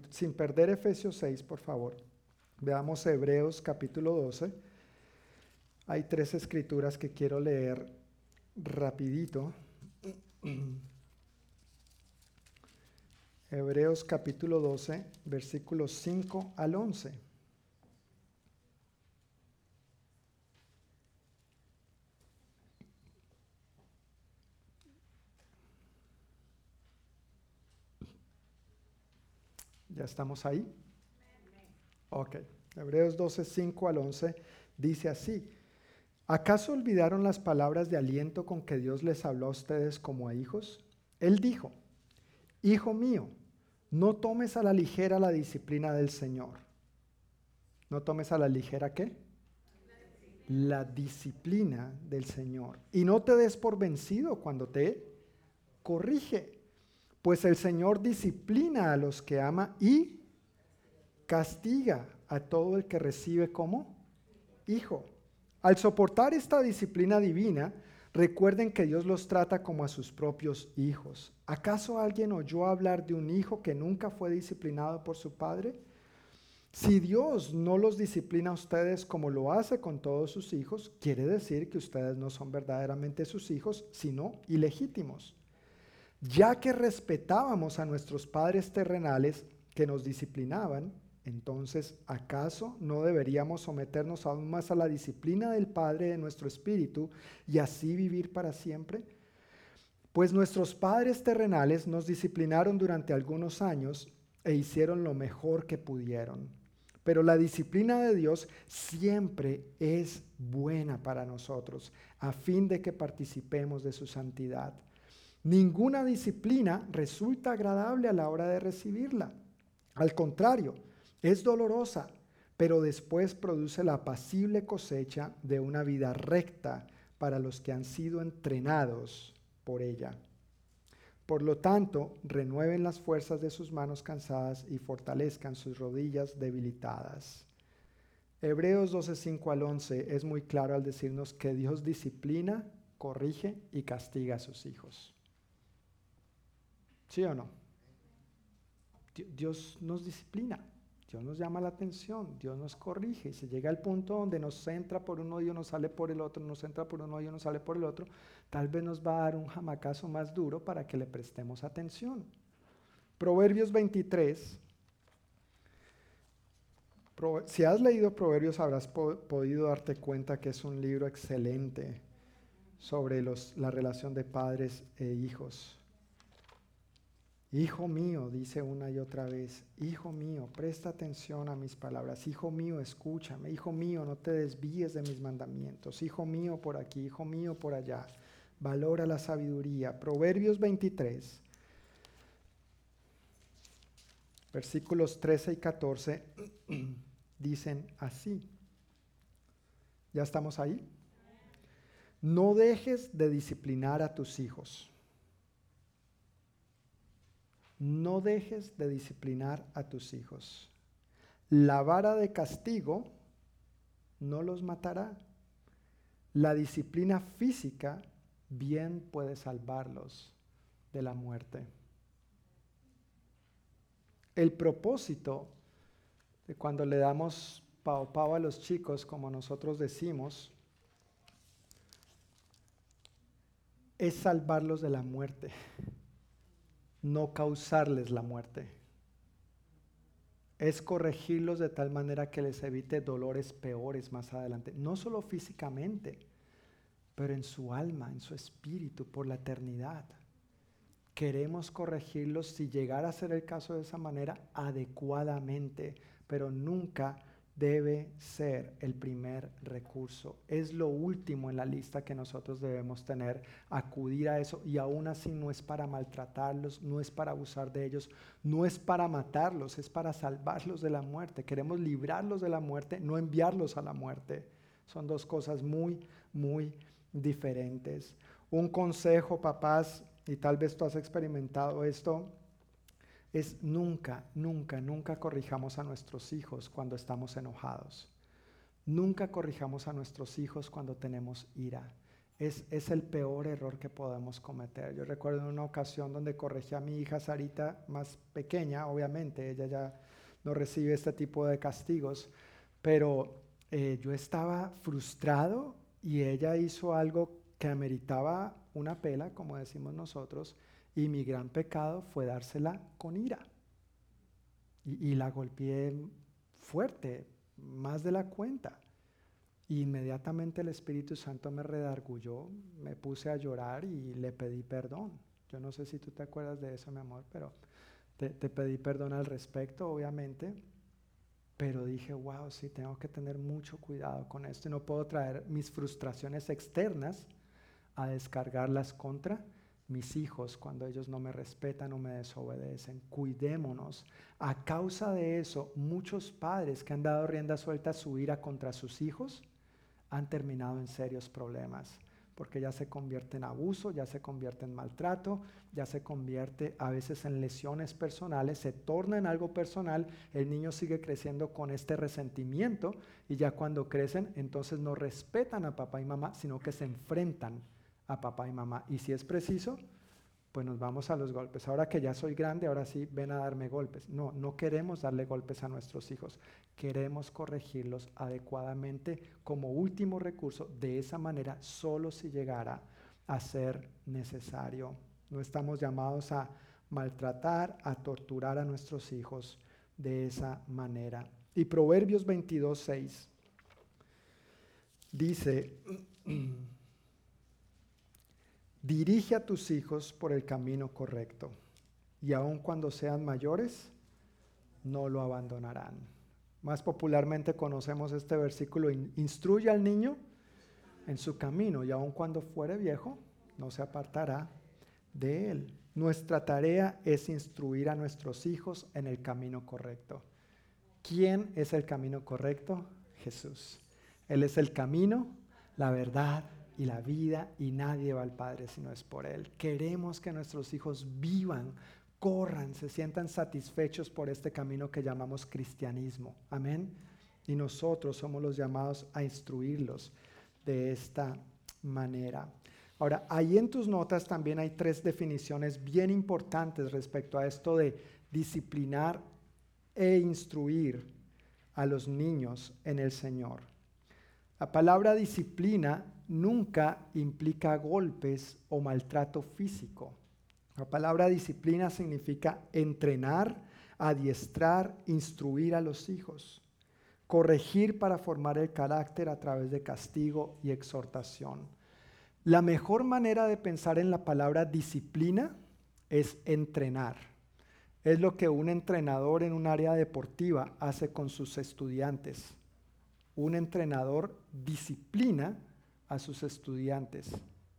sin perder Efesios 6, por favor. Veamos Hebreos capítulo 12. Hay tres escrituras que quiero leer rapidito. Hebreos capítulo 12, versículos 5 al 11. ¿Ya estamos ahí? Ok, Hebreos 12, 5 al 11 dice así. ¿Acaso olvidaron las palabras de aliento con que Dios les habló a ustedes como a hijos? Él dijo, Hijo mío, no tomes a la ligera la disciplina del Señor. ¿No tomes a la ligera qué? La disciplina del Señor. Y no te des por vencido cuando te corrige, pues el Señor disciplina a los que ama y castiga a todo el que recibe como hijo. Al soportar esta disciplina divina, Recuerden que Dios los trata como a sus propios hijos. ¿Acaso alguien oyó hablar de un hijo que nunca fue disciplinado por su padre? Si Dios no los disciplina a ustedes como lo hace con todos sus hijos, quiere decir que ustedes no son verdaderamente sus hijos, sino ilegítimos. Ya que respetábamos a nuestros padres terrenales que nos disciplinaban, entonces, ¿acaso no deberíamos someternos aún más a la disciplina del Padre de nuestro espíritu y así vivir para siempre? Pues nuestros padres terrenales nos disciplinaron durante algunos años e hicieron lo mejor que pudieron. Pero la disciplina de Dios siempre es buena para nosotros, a fin de que participemos de su santidad. Ninguna disciplina resulta agradable a la hora de recibirla. Al contrario, es dolorosa, pero después produce la apacible cosecha de una vida recta para los que han sido entrenados por ella. Por lo tanto, renueven las fuerzas de sus manos cansadas y fortalezcan sus rodillas debilitadas. Hebreos 12:5 al 11 es muy claro al decirnos que Dios disciplina, corrige y castiga a sus hijos. ¿Sí o no? Dios nos disciplina. Dios nos llama la atención, Dios nos corrige y se llega al punto donde nos entra por un oído, nos sale por el otro, nos entra por un oído, nos sale por el otro, tal vez nos va a dar un jamacazo más duro para que le prestemos atención. Proverbios 23. Si has leído Proverbios habrás podido darte cuenta que es un libro excelente sobre la relación de padres e hijos. Hijo mío, dice una y otra vez, Hijo mío, presta atención a mis palabras. Hijo mío, escúchame. Hijo mío, no te desvíes de mis mandamientos. Hijo mío, por aquí. Hijo mío, por allá. Valora la sabiduría. Proverbios 23, versículos 13 y 14 dicen así. ¿Ya estamos ahí? No dejes de disciplinar a tus hijos no dejes de disciplinar a tus hijos. La vara de castigo no los matará. La disciplina física bien puede salvarlos de la muerte. El propósito de cuando le damos pao pao a los chicos, como nosotros decimos, es salvarlos de la muerte no causarles la muerte. Es corregirlos de tal manera que les evite dolores peores más adelante, no solo físicamente, pero en su alma, en su espíritu, por la eternidad. Queremos corregirlos si llegara a ser el caso de esa manera adecuadamente, pero nunca debe ser el primer recurso. Es lo último en la lista que nosotros debemos tener, acudir a eso y aún así no es para maltratarlos, no es para abusar de ellos, no es para matarlos, es para salvarlos de la muerte. Queremos librarlos de la muerte, no enviarlos a la muerte. Son dos cosas muy, muy diferentes. Un consejo, papás, y tal vez tú has experimentado esto, es nunca, nunca, nunca corrijamos a nuestros hijos cuando estamos enojados. Nunca corrijamos a nuestros hijos cuando tenemos ira. Es, es, el peor error que podemos cometer. Yo recuerdo una ocasión donde corregí a mi hija Sarita, más pequeña, obviamente, ella ya no recibe este tipo de castigos, pero eh, yo estaba frustrado y ella hizo algo que ameritaba una pela, como decimos nosotros, y mi gran pecado fue dársela con ira. Y, la golpeé fuerte, más de la cuenta. inmediatamente el Espíritu Santo me redargulló, me puse a llorar y le pedí perdón. Yo no sé si tú te acuerdas de eso, mi amor, pero te, te pedí perdón al respecto, obviamente. Pero dije, wow, sí, tengo que tener mucho cuidado con esto y no puedo traer mis frustraciones externas a descargarlas contra mis hijos cuando ellos no me respetan o me desobedecen. Cuidémonos. A causa de eso, muchos padres que han dado rienda suelta a su ira contra sus hijos han terminado en serios problemas, porque ya se convierte en abuso, ya se convierte en maltrato, ya se convierte a veces en lesiones personales, se torna en algo personal, el niño sigue creciendo con este resentimiento y ya cuando crecen entonces no respetan a papá y mamá, sino que se enfrentan a papá y mamá. Y si es preciso, pues nos vamos a los golpes. Ahora que ya soy grande, ahora sí ven a darme golpes. No, no queremos darle golpes a nuestros hijos. Queremos corregirlos adecuadamente como último recurso. De esa manera, solo si llegara a ser necesario. No estamos llamados a maltratar, a torturar a nuestros hijos de esa manera. Y Proverbios 22, 6 dice, dirige a tus hijos por el camino correcto y aun cuando sean mayores, no lo abandonarán. Más popularmente conocemos este versículo, instruye al niño en su camino y aun cuando fuere viejo, no se apartará de él. Nuestra tarea es instruir a nuestros hijos en el camino correcto. ¿Quién es el camino correcto? Jesús. Él es el camino, la verdad y la vida y nadie va al Padre si no es por Él. Queremos que nuestros hijos vivan, corran, se sientan satisfechos por este camino que llamamos cristianismo. Amén. Y nosotros somos los llamados a instruirlos de esta manera. Ahora, ahí en tus notas también hay tres definiciones bien importantes respecto a esto de disciplinar e instruir a los niños en el Señor. La palabra disciplina nunca implica golpes o maltrato físico. La palabra disciplina significa entrenar, adiestrar, instruir a los hijos, corregir para formar el carácter a través de castigo y exhortación. La mejor manera de pensar en la palabra disciplina es entrenar. Es lo que un entrenador en un área deportiva hace con sus estudiantes. Un entrenador disciplina a sus estudiantes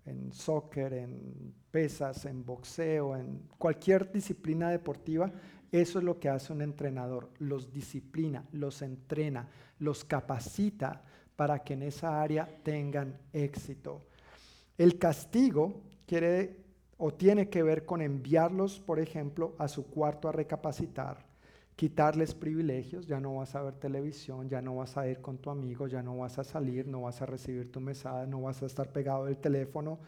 en soccer, en pesas, en boxeo, en cualquier disciplina deportiva. Eso es lo que hace un entrenador. Los disciplina, los entrena, los capacita para que en esa área tengan éxito. El castigo quiere o tiene que ver con enviarlos, por ejemplo, a su cuarto a recapacitar, quitarles privilegios, ya no vas a ver televisión, ya no vas a ir con tu amigo, ya no vas a salir, no vas a recibir tu mesada, no vas a estar pegado del teléfono,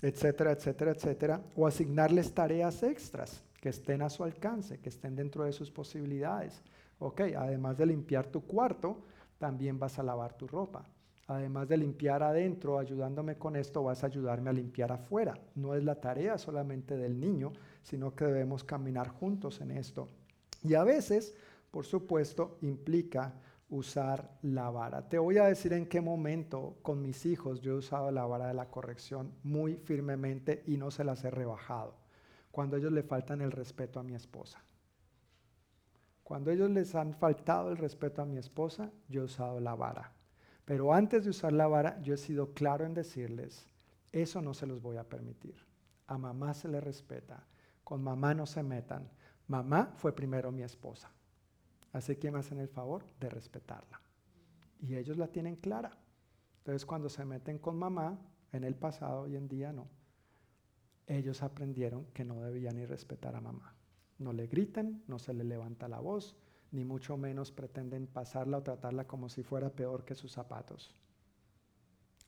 etcétera, etcétera, etcétera, o asignarles tareas extras que estén a su alcance, que estén dentro de sus posibilidades. Ok, además de limpiar tu cuarto, también vas a lavar tu ropa además de limpiar adentro, ayudándome con esto, vas a ayudarme a limpiar afuera. No es la tarea solamente del niño, sino que debemos caminar juntos en esto. Y a veces, por supuesto, implica usar la vara. Te voy a decir en qué momento con mis hijos yo he usado la vara de la corrección muy firmemente y no se las he rebajado. Cuando ellos le faltan el respeto a mi esposa. Cuando ellos les han faltado el respeto a mi esposa, yo he usado la vara. Pero antes de usar la vara, yo he sido claro en decirles, eso no se los voy a permitir. A mamá se le respeta, con mamá no se metan. Mamá fue primero mi esposa. Así que me hacen el favor de respetarla. Y ellos la tienen clara. Entonces cuando se meten con mamá, en el pasado, hoy en día no, ellos aprendieron que no debían ni respetar a mamá. No le griten, no se le levanta la voz, ni mucho menos pretenden pasarla o tratarla como si fuera peor que sus zapatos.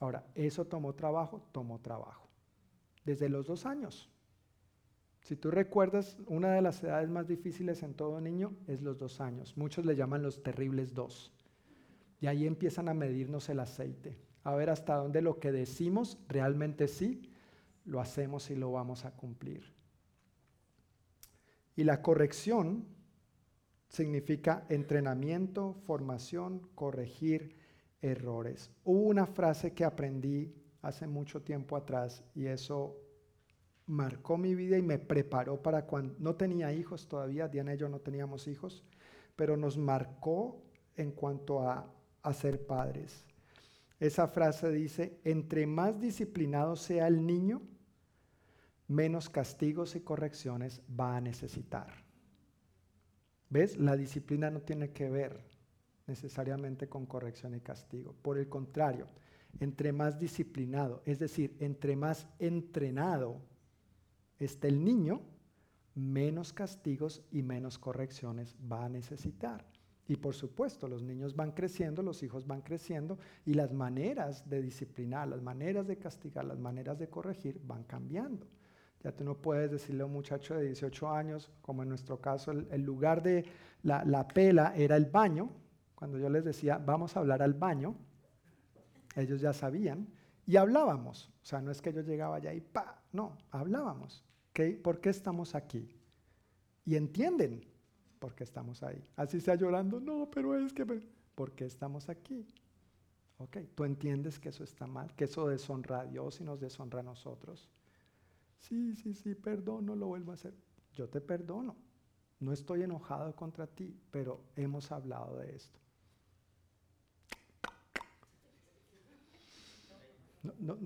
Ahora, ¿eso tomó trabajo? Tomó trabajo. Desde los dos años. Si tú recuerdas, una de las edades más difíciles en todo niño es los dos años. Muchos le llaman los terribles dos. Y ahí empiezan a medirnos el aceite, a ver hasta dónde lo que decimos realmente sí, lo hacemos y lo vamos a cumplir. Y la corrección significa entrenamiento, formación, corregir errores. Hubo una frase que aprendí hace mucho tiempo atrás y eso marcó mi vida y me preparó para cuando no tenía hijos todavía, Diana y yo no teníamos hijos, pero nos marcó en cuanto a, a ser padres. Esa frase dice, entre más disciplinado sea el niño, menos castigos y correcciones va a necesitar. ¿Ves? La disciplina no tiene que ver necesariamente con corrección y castigo. Por el contrario, entre más disciplinado, es decir, entre más entrenado esté el niño, menos castigos y menos correcciones va a necesitar. Y por supuesto, los niños van creciendo, los hijos van creciendo y las maneras de disciplinar, las maneras de castigar, las maneras de corregir van cambiando. Ya tú no puedes decirle a un muchacho de 18 años, como en nuestro caso, el, lugar de la, la, pela era el baño. Cuando yo les decía, vamos a hablar al baño, ellos ya sabían y hablábamos. O sea, no es que yo llegaba allá y pa, no, hablábamos. ¿Por qué estamos aquí? Y entienden por qué estamos ahí. Así sea llorando, no, pero es que, ¿por qué estamos aquí? Ok, tú entiendes que eso está mal, que eso deshonra a Dios y nos deshonra a nosotros. Sí, sí, sí, perdón, no lo vuelvo a hacer. Yo te perdono. No estoy enojado contra ti, pero hemos hablado de esto. No,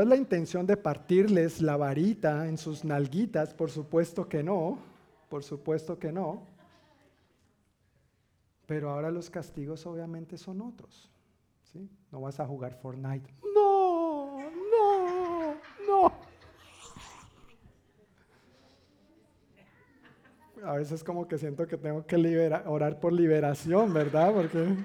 es la intención de partirles la varita en sus nalguitas, por supuesto que no, por supuesto que no. Pero ahora los castigos obviamente son otros. ¿sí? No vas a jugar Fortnite. No, no, no. A veces como que siento que tengo que orar por liberación, ¿verdad? Porque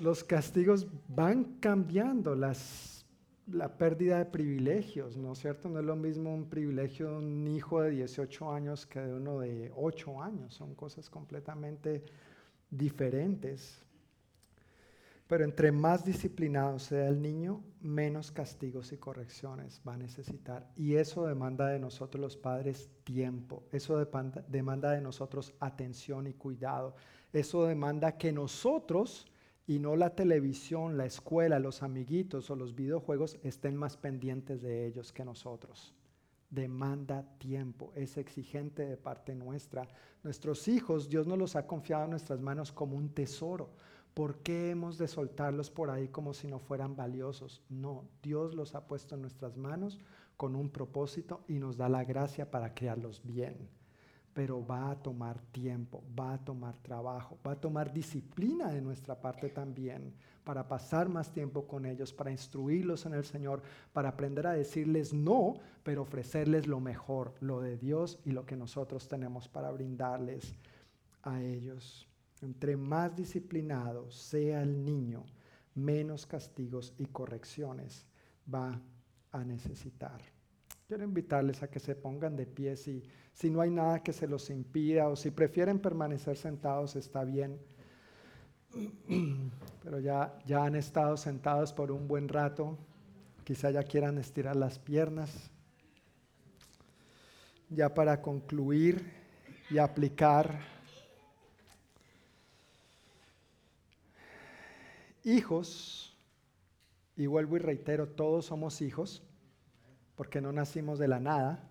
los, castigos van cambiando, las, la pérdida de privilegios, ¿no es cierto? No es lo mismo un privilegio de un hijo de 18 años que de uno de 8 años, son cosas completamente diferentes. Pero entre más disciplinado sea el niño, menos castigos y correcciones va a necesitar. Y eso demanda de nosotros los padres tiempo, eso demanda de nosotros atención y cuidado, eso demanda que nosotros y no la televisión, la escuela, los amiguitos o los videojuegos estén más pendientes de ellos que nosotros. Demanda tiempo, es exigente de parte nuestra. Nuestros hijos, Dios nos los ha confiado en nuestras manos como un tesoro. ¿Por qué hemos de soltarlos por ahí como si no fueran valiosos? No, Dios los ha puesto en nuestras manos con un propósito y nos da la gracia para crearlos bien pero va a tomar tiempo, va a tomar trabajo, va a tomar disciplina de nuestra parte también para pasar más tiempo con ellos, para instruirlos en el Señor, para aprender a decirles no, pero ofrecerles lo mejor, lo de Dios y lo que nosotros tenemos para brindarles a ellos. Entre más disciplinado sea el niño, menos castigos y correcciones va a necesitar. Quiero invitarles a que se pongan de pie si si no hay nada que se los impida o si prefieren permanecer sentados, está bien. Pero ya, ya han estado sentados por un buen rato. Quizá ya quieran estirar las piernas. Ya para concluir y aplicar. Hijos, y vuelvo y reitero, todos somos hijos, porque no nacimos de la nada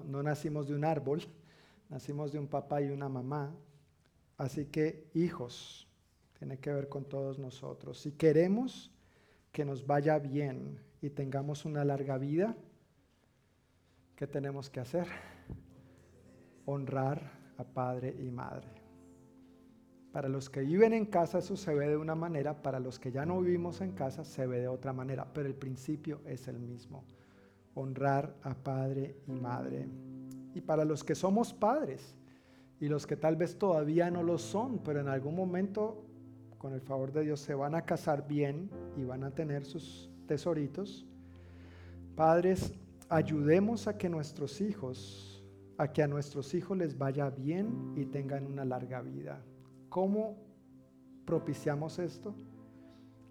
no, nacimos de un árbol, nacimos de un papá y una mamá. Así que hijos, tiene que ver con todos nosotros. Si queremos que nos vaya bien y tengamos una larga vida, ¿qué tenemos que hacer? Honrar a padre y madre. Para los que viven en casa eso se ve de una manera, para los que ya no vivimos en casa se ve de otra manera, pero el principio es el mismo honrar a padre y madre. Y para los que somos padres y los que tal vez todavía no lo son, pero en algún momento, con el favor de Dios, se van a casar bien y van a tener sus tesoritos, padres, ayudemos a que nuestros hijos, a que a nuestros hijos les vaya bien y tengan una larga vida. ¿Cómo propiciamos esto?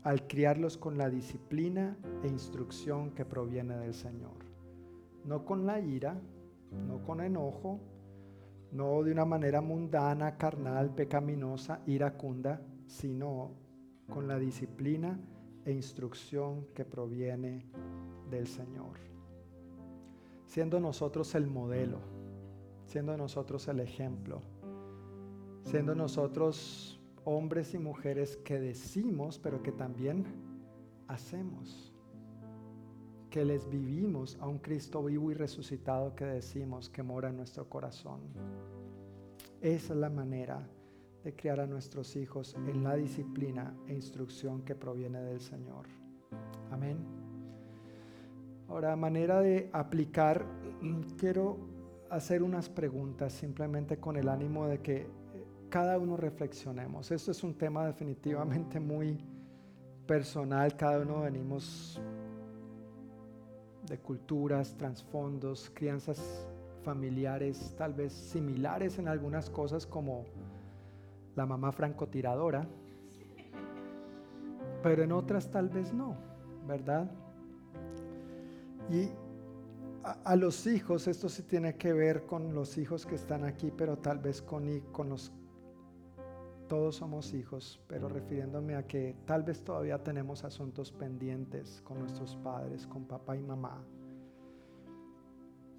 Al criarlos con la disciplina e instrucción que proviene del Señor. No con la ira, no con enojo, no de una manera mundana, carnal, pecaminosa, iracunda, sino con la disciplina e instrucción que proviene del Señor. Siendo nosotros el modelo, siendo nosotros el ejemplo, siendo nosotros hombres y mujeres que decimos, pero que también hacemos. Que les vivimos a un Cristo vivo y resucitado que decimos que mora en nuestro corazón. Esa es la manera de criar a nuestros hijos en la disciplina e instrucción que proviene del Señor. Amén. Ahora, manera de aplicar, quiero hacer unas preguntas simplemente con el ánimo de que cada uno reflexionemos. Esto es un tema definitivamente muy personal, cada uno venimos de culturas, trasfondos, crianzas familiares tal vez similares en algunas cosas como la mamá francotiradora, pero en otras tal vez no, ¿verdad? Y a, los hijos, esto sí tiene que ver con los hijos que están aquí, pero tal vez con, con los... Todos somos hijos, pero refiriéndome a que tal vez todavía tenemos asuntos pendientes con nuestros padres, con papá y mamá.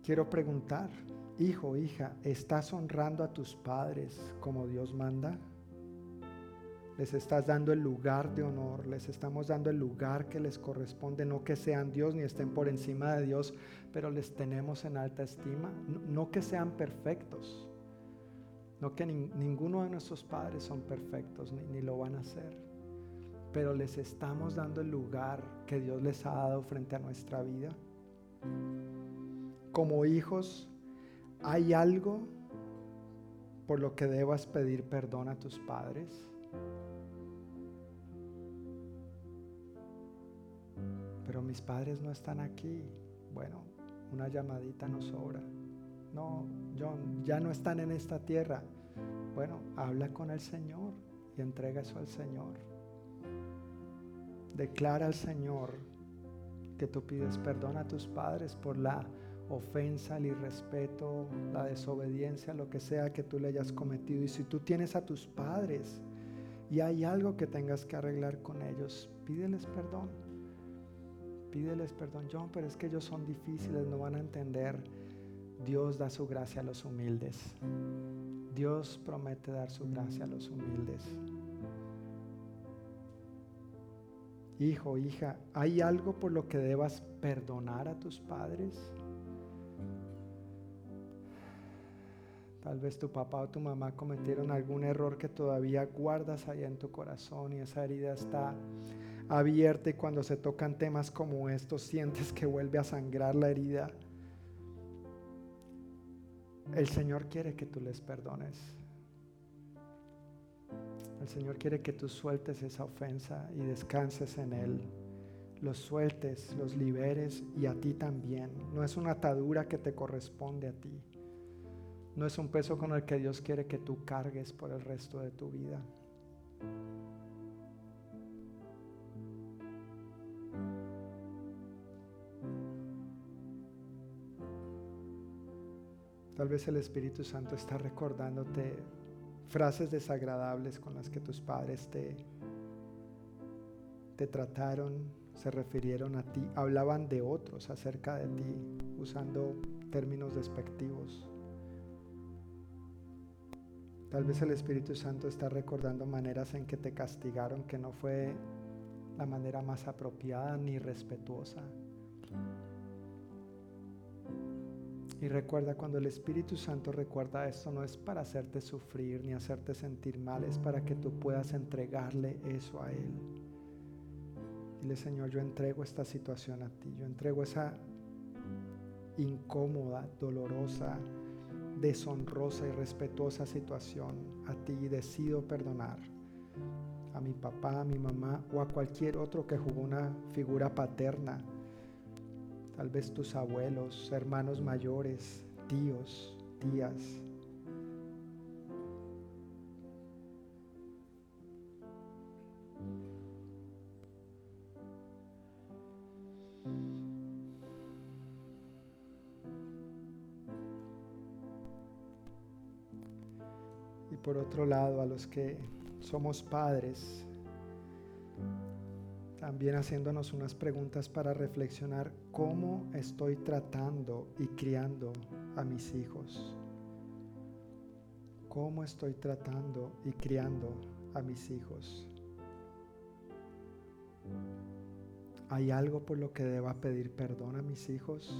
Quiero preguntar, hijo, hija, ¿estás honrando a tus padres como Dios manda? les estás dando el lugar de honor, les estamos dando el lugar que les corresponde, no que sean Dios ni estén por encima de Dios, pero les tenemos en alta estima, no, que sean perfectos, no que ninguno de nuestros padres son perfectos ni, ni lo van a ser, pero les estamos dando el lugar que Dios les ha dado frente a nuestra vida. Como hijos, ¿hay algo por lo que debas pedir perdón a tus padres? pero mis padres no están aquí. Bueno, una llamadita no sobra. No, John, ya no están en esta tierra. Bueno, habla con el Señor y entrega eso al Señor. Declara al Señor que tú pides perdón a tus padres por la ofensa, el irrespeto, la desobediencia, lo que sea que tú le hayas cometido. Y si tú tienes a tus padres y hay algo que tengas que arreglar con ellos, pídeles perdón pídeles perdón, John, pero es que ellos son difíciles, no van a entender. Dios da su gracia a los humildes. Dios promete dar su gracia a los humildes. Hijo, hija, ¿hay algo por lo que debas perdonar a tus padres? Tal vez tu papá o tu mamá cometieron algún error que todavía guardas allá en tu corazón y esa herida está abierta y cuando se tocan temas como estos sientes que vuelve a sangrar la herida. El Señor quiere que tú les perdones. El Señor quiere que tú sueltes esa ofensa y descanses en Él. Los sueltes, los liberes y a ti también. No es una atadura que te corresponde a ti. No es un peso con el que Dios quiere que tú cargues por el resto de tu vida. Tal vez el Espíritu Santo está recordándote frases desagradables con las que tus padres te, trataron, se refirieron a ti, hablaban de otros acerca de ti, usando términos despectivos. Tal vez el Espíritu Santo está recordando maneras en que te castigaron que no fue la manera más apropiada ni respetuosa. Y recuerda, cuando el Espíritu Santo recuerda esto, no es para hacerte sufrir ni hacerte sentir mal, es para que tú puedas entregarle eso a Él. Dile, Señor, yo entrego esta situación a ti, yo entrego esa incómoda, dolorosa, deshonrosa y respetuosa situación a ti y decido perdonar a mi papá, a mi mamá o a cualquier otro que jugó una figura paterna tal vez tus abuelos, hermanos mayores, tíos, tías. Y por otro lado, a los que somos padres, también haciéndonos unas preguntas para reflexionar cómo estoy tratando y criando a mis hijos. ¿Cómo estoy tratando y criando a mis hijos? ¿Hay algo por lo que deba pedir perdón a mis hijos?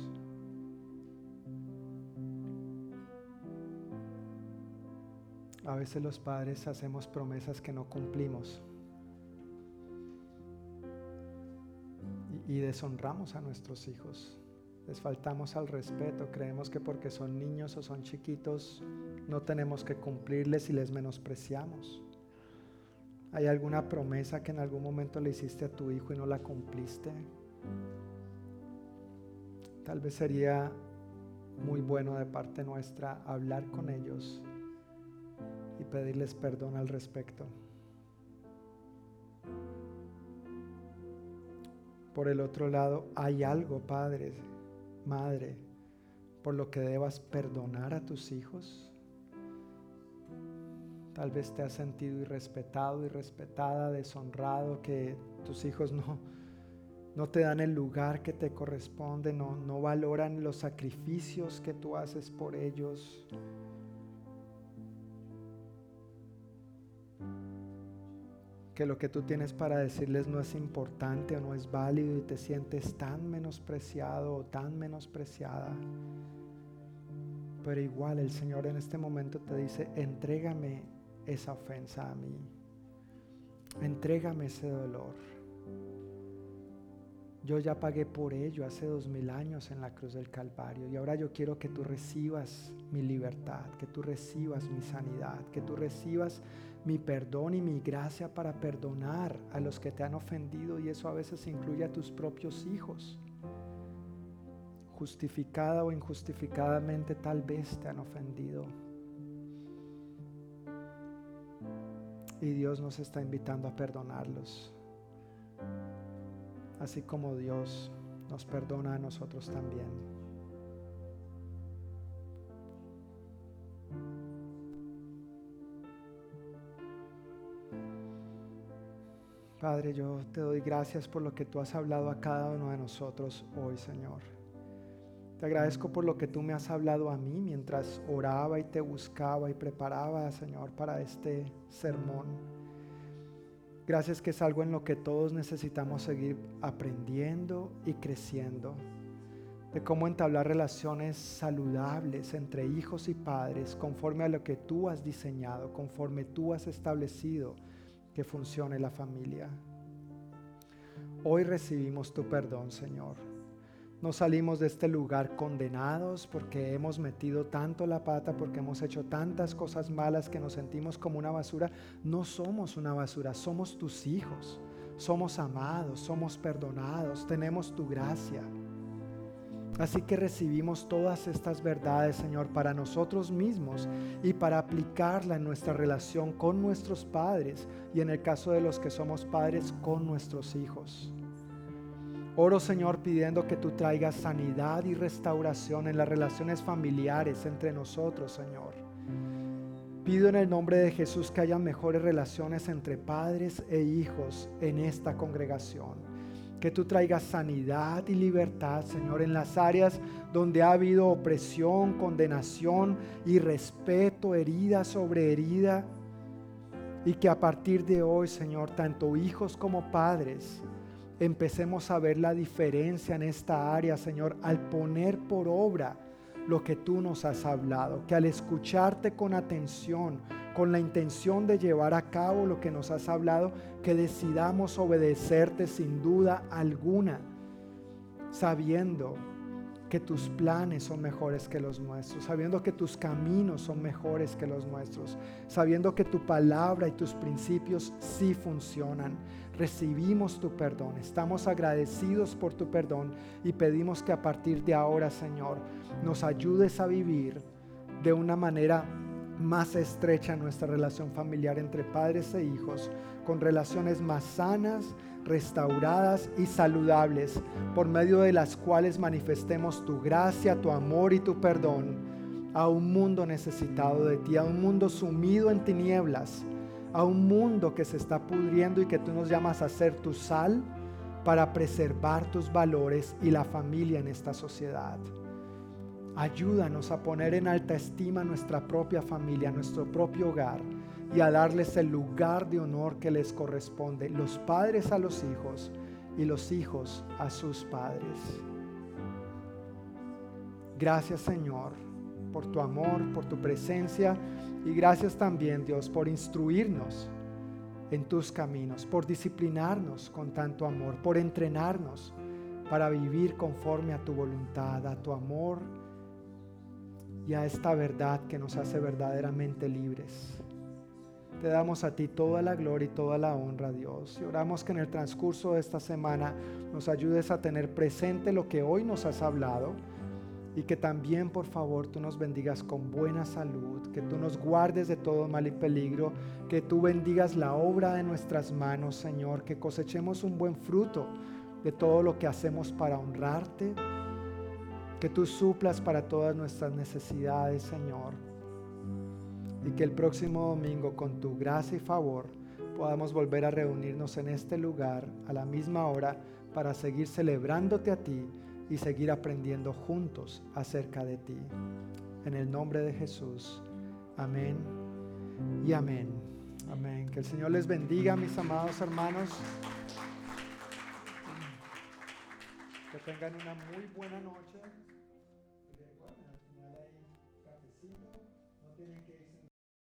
A veces los padres hacemos promesas que no cumplimos y deshonramos a nuestros hijos. Les faltamos al respeto, creemos que porque son niños o son chiquitos no tenemos que cumplirles y les menospreciamos. ¿Hay alguna promesa que en algún momento le hiciste a tu hijo y no la cumpliste? Tal vez sería muy bueno de parte nuestra hablar con ellos y pedirles perdón al respecto. Por el otro lado, hay algo, padre, madre, por lo que debas perdonar a tus hijos. Tal vez te has sentido irrespetado, irrespetada, deshonrado, que tus hijos no, no te dan el lugar que te corresponde, no, no valoran los sacrificios que tú haces por ellos. Que lo que tú tienes para decirles no es importante o no es válido y te sientes tan menospreciado o tan menospreciada. Pero igual el Señor en este momento te dice, entrégame esa ofensa a mí. Entrégame ese dolor. Yo ya pagué por ello hace dos mil años en la cruz del Calvario y ahora yo quiero que tú recibas mi libertad, que tú recibas mi sanidad, que tú recibas mi perdón y mi gracia para perdonar a los que te han ofendido y eso a veces incluye a tus propios hijos. Justificada o injustificadamente tal vez te han ofendido. Y Dios nos está invitando a perdonarlos. Así como Dios nos perdona a nosotros también. Padre, yo te doy gracias por lo que tú has hablado a cada uno de nosotros hoy, Señor. Te agradezco por lo que tú me has hablado a mí mientras oraba y te buscaba y preparaba, Señor, para este sermón. Gracias que es algo en lo que todos necesitamos seguir aprendiendo y creciendo. De cómo entablar relaciones saludables entre hijos y padres conforme a lo que tú has diseñado, conforme tú has establecido que funcione la familia. Hoy recibimos tu perdón, Señor. No salimos de este lugar condenados porque hemos metido tanto la pata, porque hemos hecho tantas cosas malas que nos sentimos como una basura. No somos una basura, somos tus hijos. Somos amados, somos perdonados, tenemos tu gracia. Así que recibimos todas estas verdades, Señor, para nosotros mismos y para aplicarla en nuestra relación con nuestros padres y en el caso de los que somos padres, con nuestros hijos. Oro Señor pidiendo que tú traigas sanidad y restauración en las relaciones familiares entre nosotros, Señor. Pido en el nombre de Jesús que haya mejores relaciones entre padres e hijos en esta congregación. Que tú traigas sanidad y libertad, Señor, en las áreas donde ha habido opresión, condenación y respeto, herida sobre herida. Y que a partir de hoy, Señor, tanto hijos como padres, empecemos a ver la diferencia en esta área, Señor, al poner por obra lo que tú nos has hablado, que al escucharte con atención, con la intención de llevar a cabo lo que nos has hablado, que decidamos obedecerte sin duda alguna, sabiendo que tus planes son mejores que los nuestros, sabiendo que tus caminos son mejores que los nuestros, sabiendo que tu palabra y tus principios sí funcionan. Recibimos tu perdón, estamos agradecidos por tu perdón y pedimos que a partir de ahora, Señor, nos ayudes a vivir de una manera más estrecha nuestra relación familiar entre padres e hijos, con relaciones más sanas, restauradas y saludables, por medio de las cuales manifestemos tu gracia, tu amor y tu perdón a un mundo necesitado de ti, a un mundo sumido en tinieblas a un mundo que se está pudriendo y que tú nos llamas a ser tu sal para preservar tus valores y la familia en esta sociedad. Ayúdanos a poner en alta estima nuestra propia familia, nuestro propio hogar y a darles el lugar de honor que les corresponde, los padres a los hijos y los hijos a sus padres. Gracias Señor por tu amor, por tu presencia y gracias también, Dios, por instruirnos en tus caminos, por disciplinarnos con tanto amor, por entrenarnos para vivir conforme a tu voluntad, a tu amor y a esta verdad que nos hace verdaderamente libres. Te damos a ti toda la gloria y toda la honra, Dios. Y oramos que en el transcurso de esta semana nos ayudes a tener presente lo que hoy nos has hablado y que también, por favor, tú nos bendigas con buena salud, que tú nos guardes de todo mal y peligro, que tú bendigas la obra de nuestras manos, Señor, que cosechemos un buen fruto de todo lo que hacemos para honrarte. Que tú suplas para todas nuestras necesidades, Señor. Y que el próximo domingo, con tu gracia y favor, podamos volver a reunirnos en este lugar a la misma hora para seguir celebrándote a ti y seguir aprendiendo juntos acerca de ti. En el nombre de Jesús. Amén y amén. Amén. Que el Señor les bendiga, mis amados hermanos. Que tengan una muy buena noche.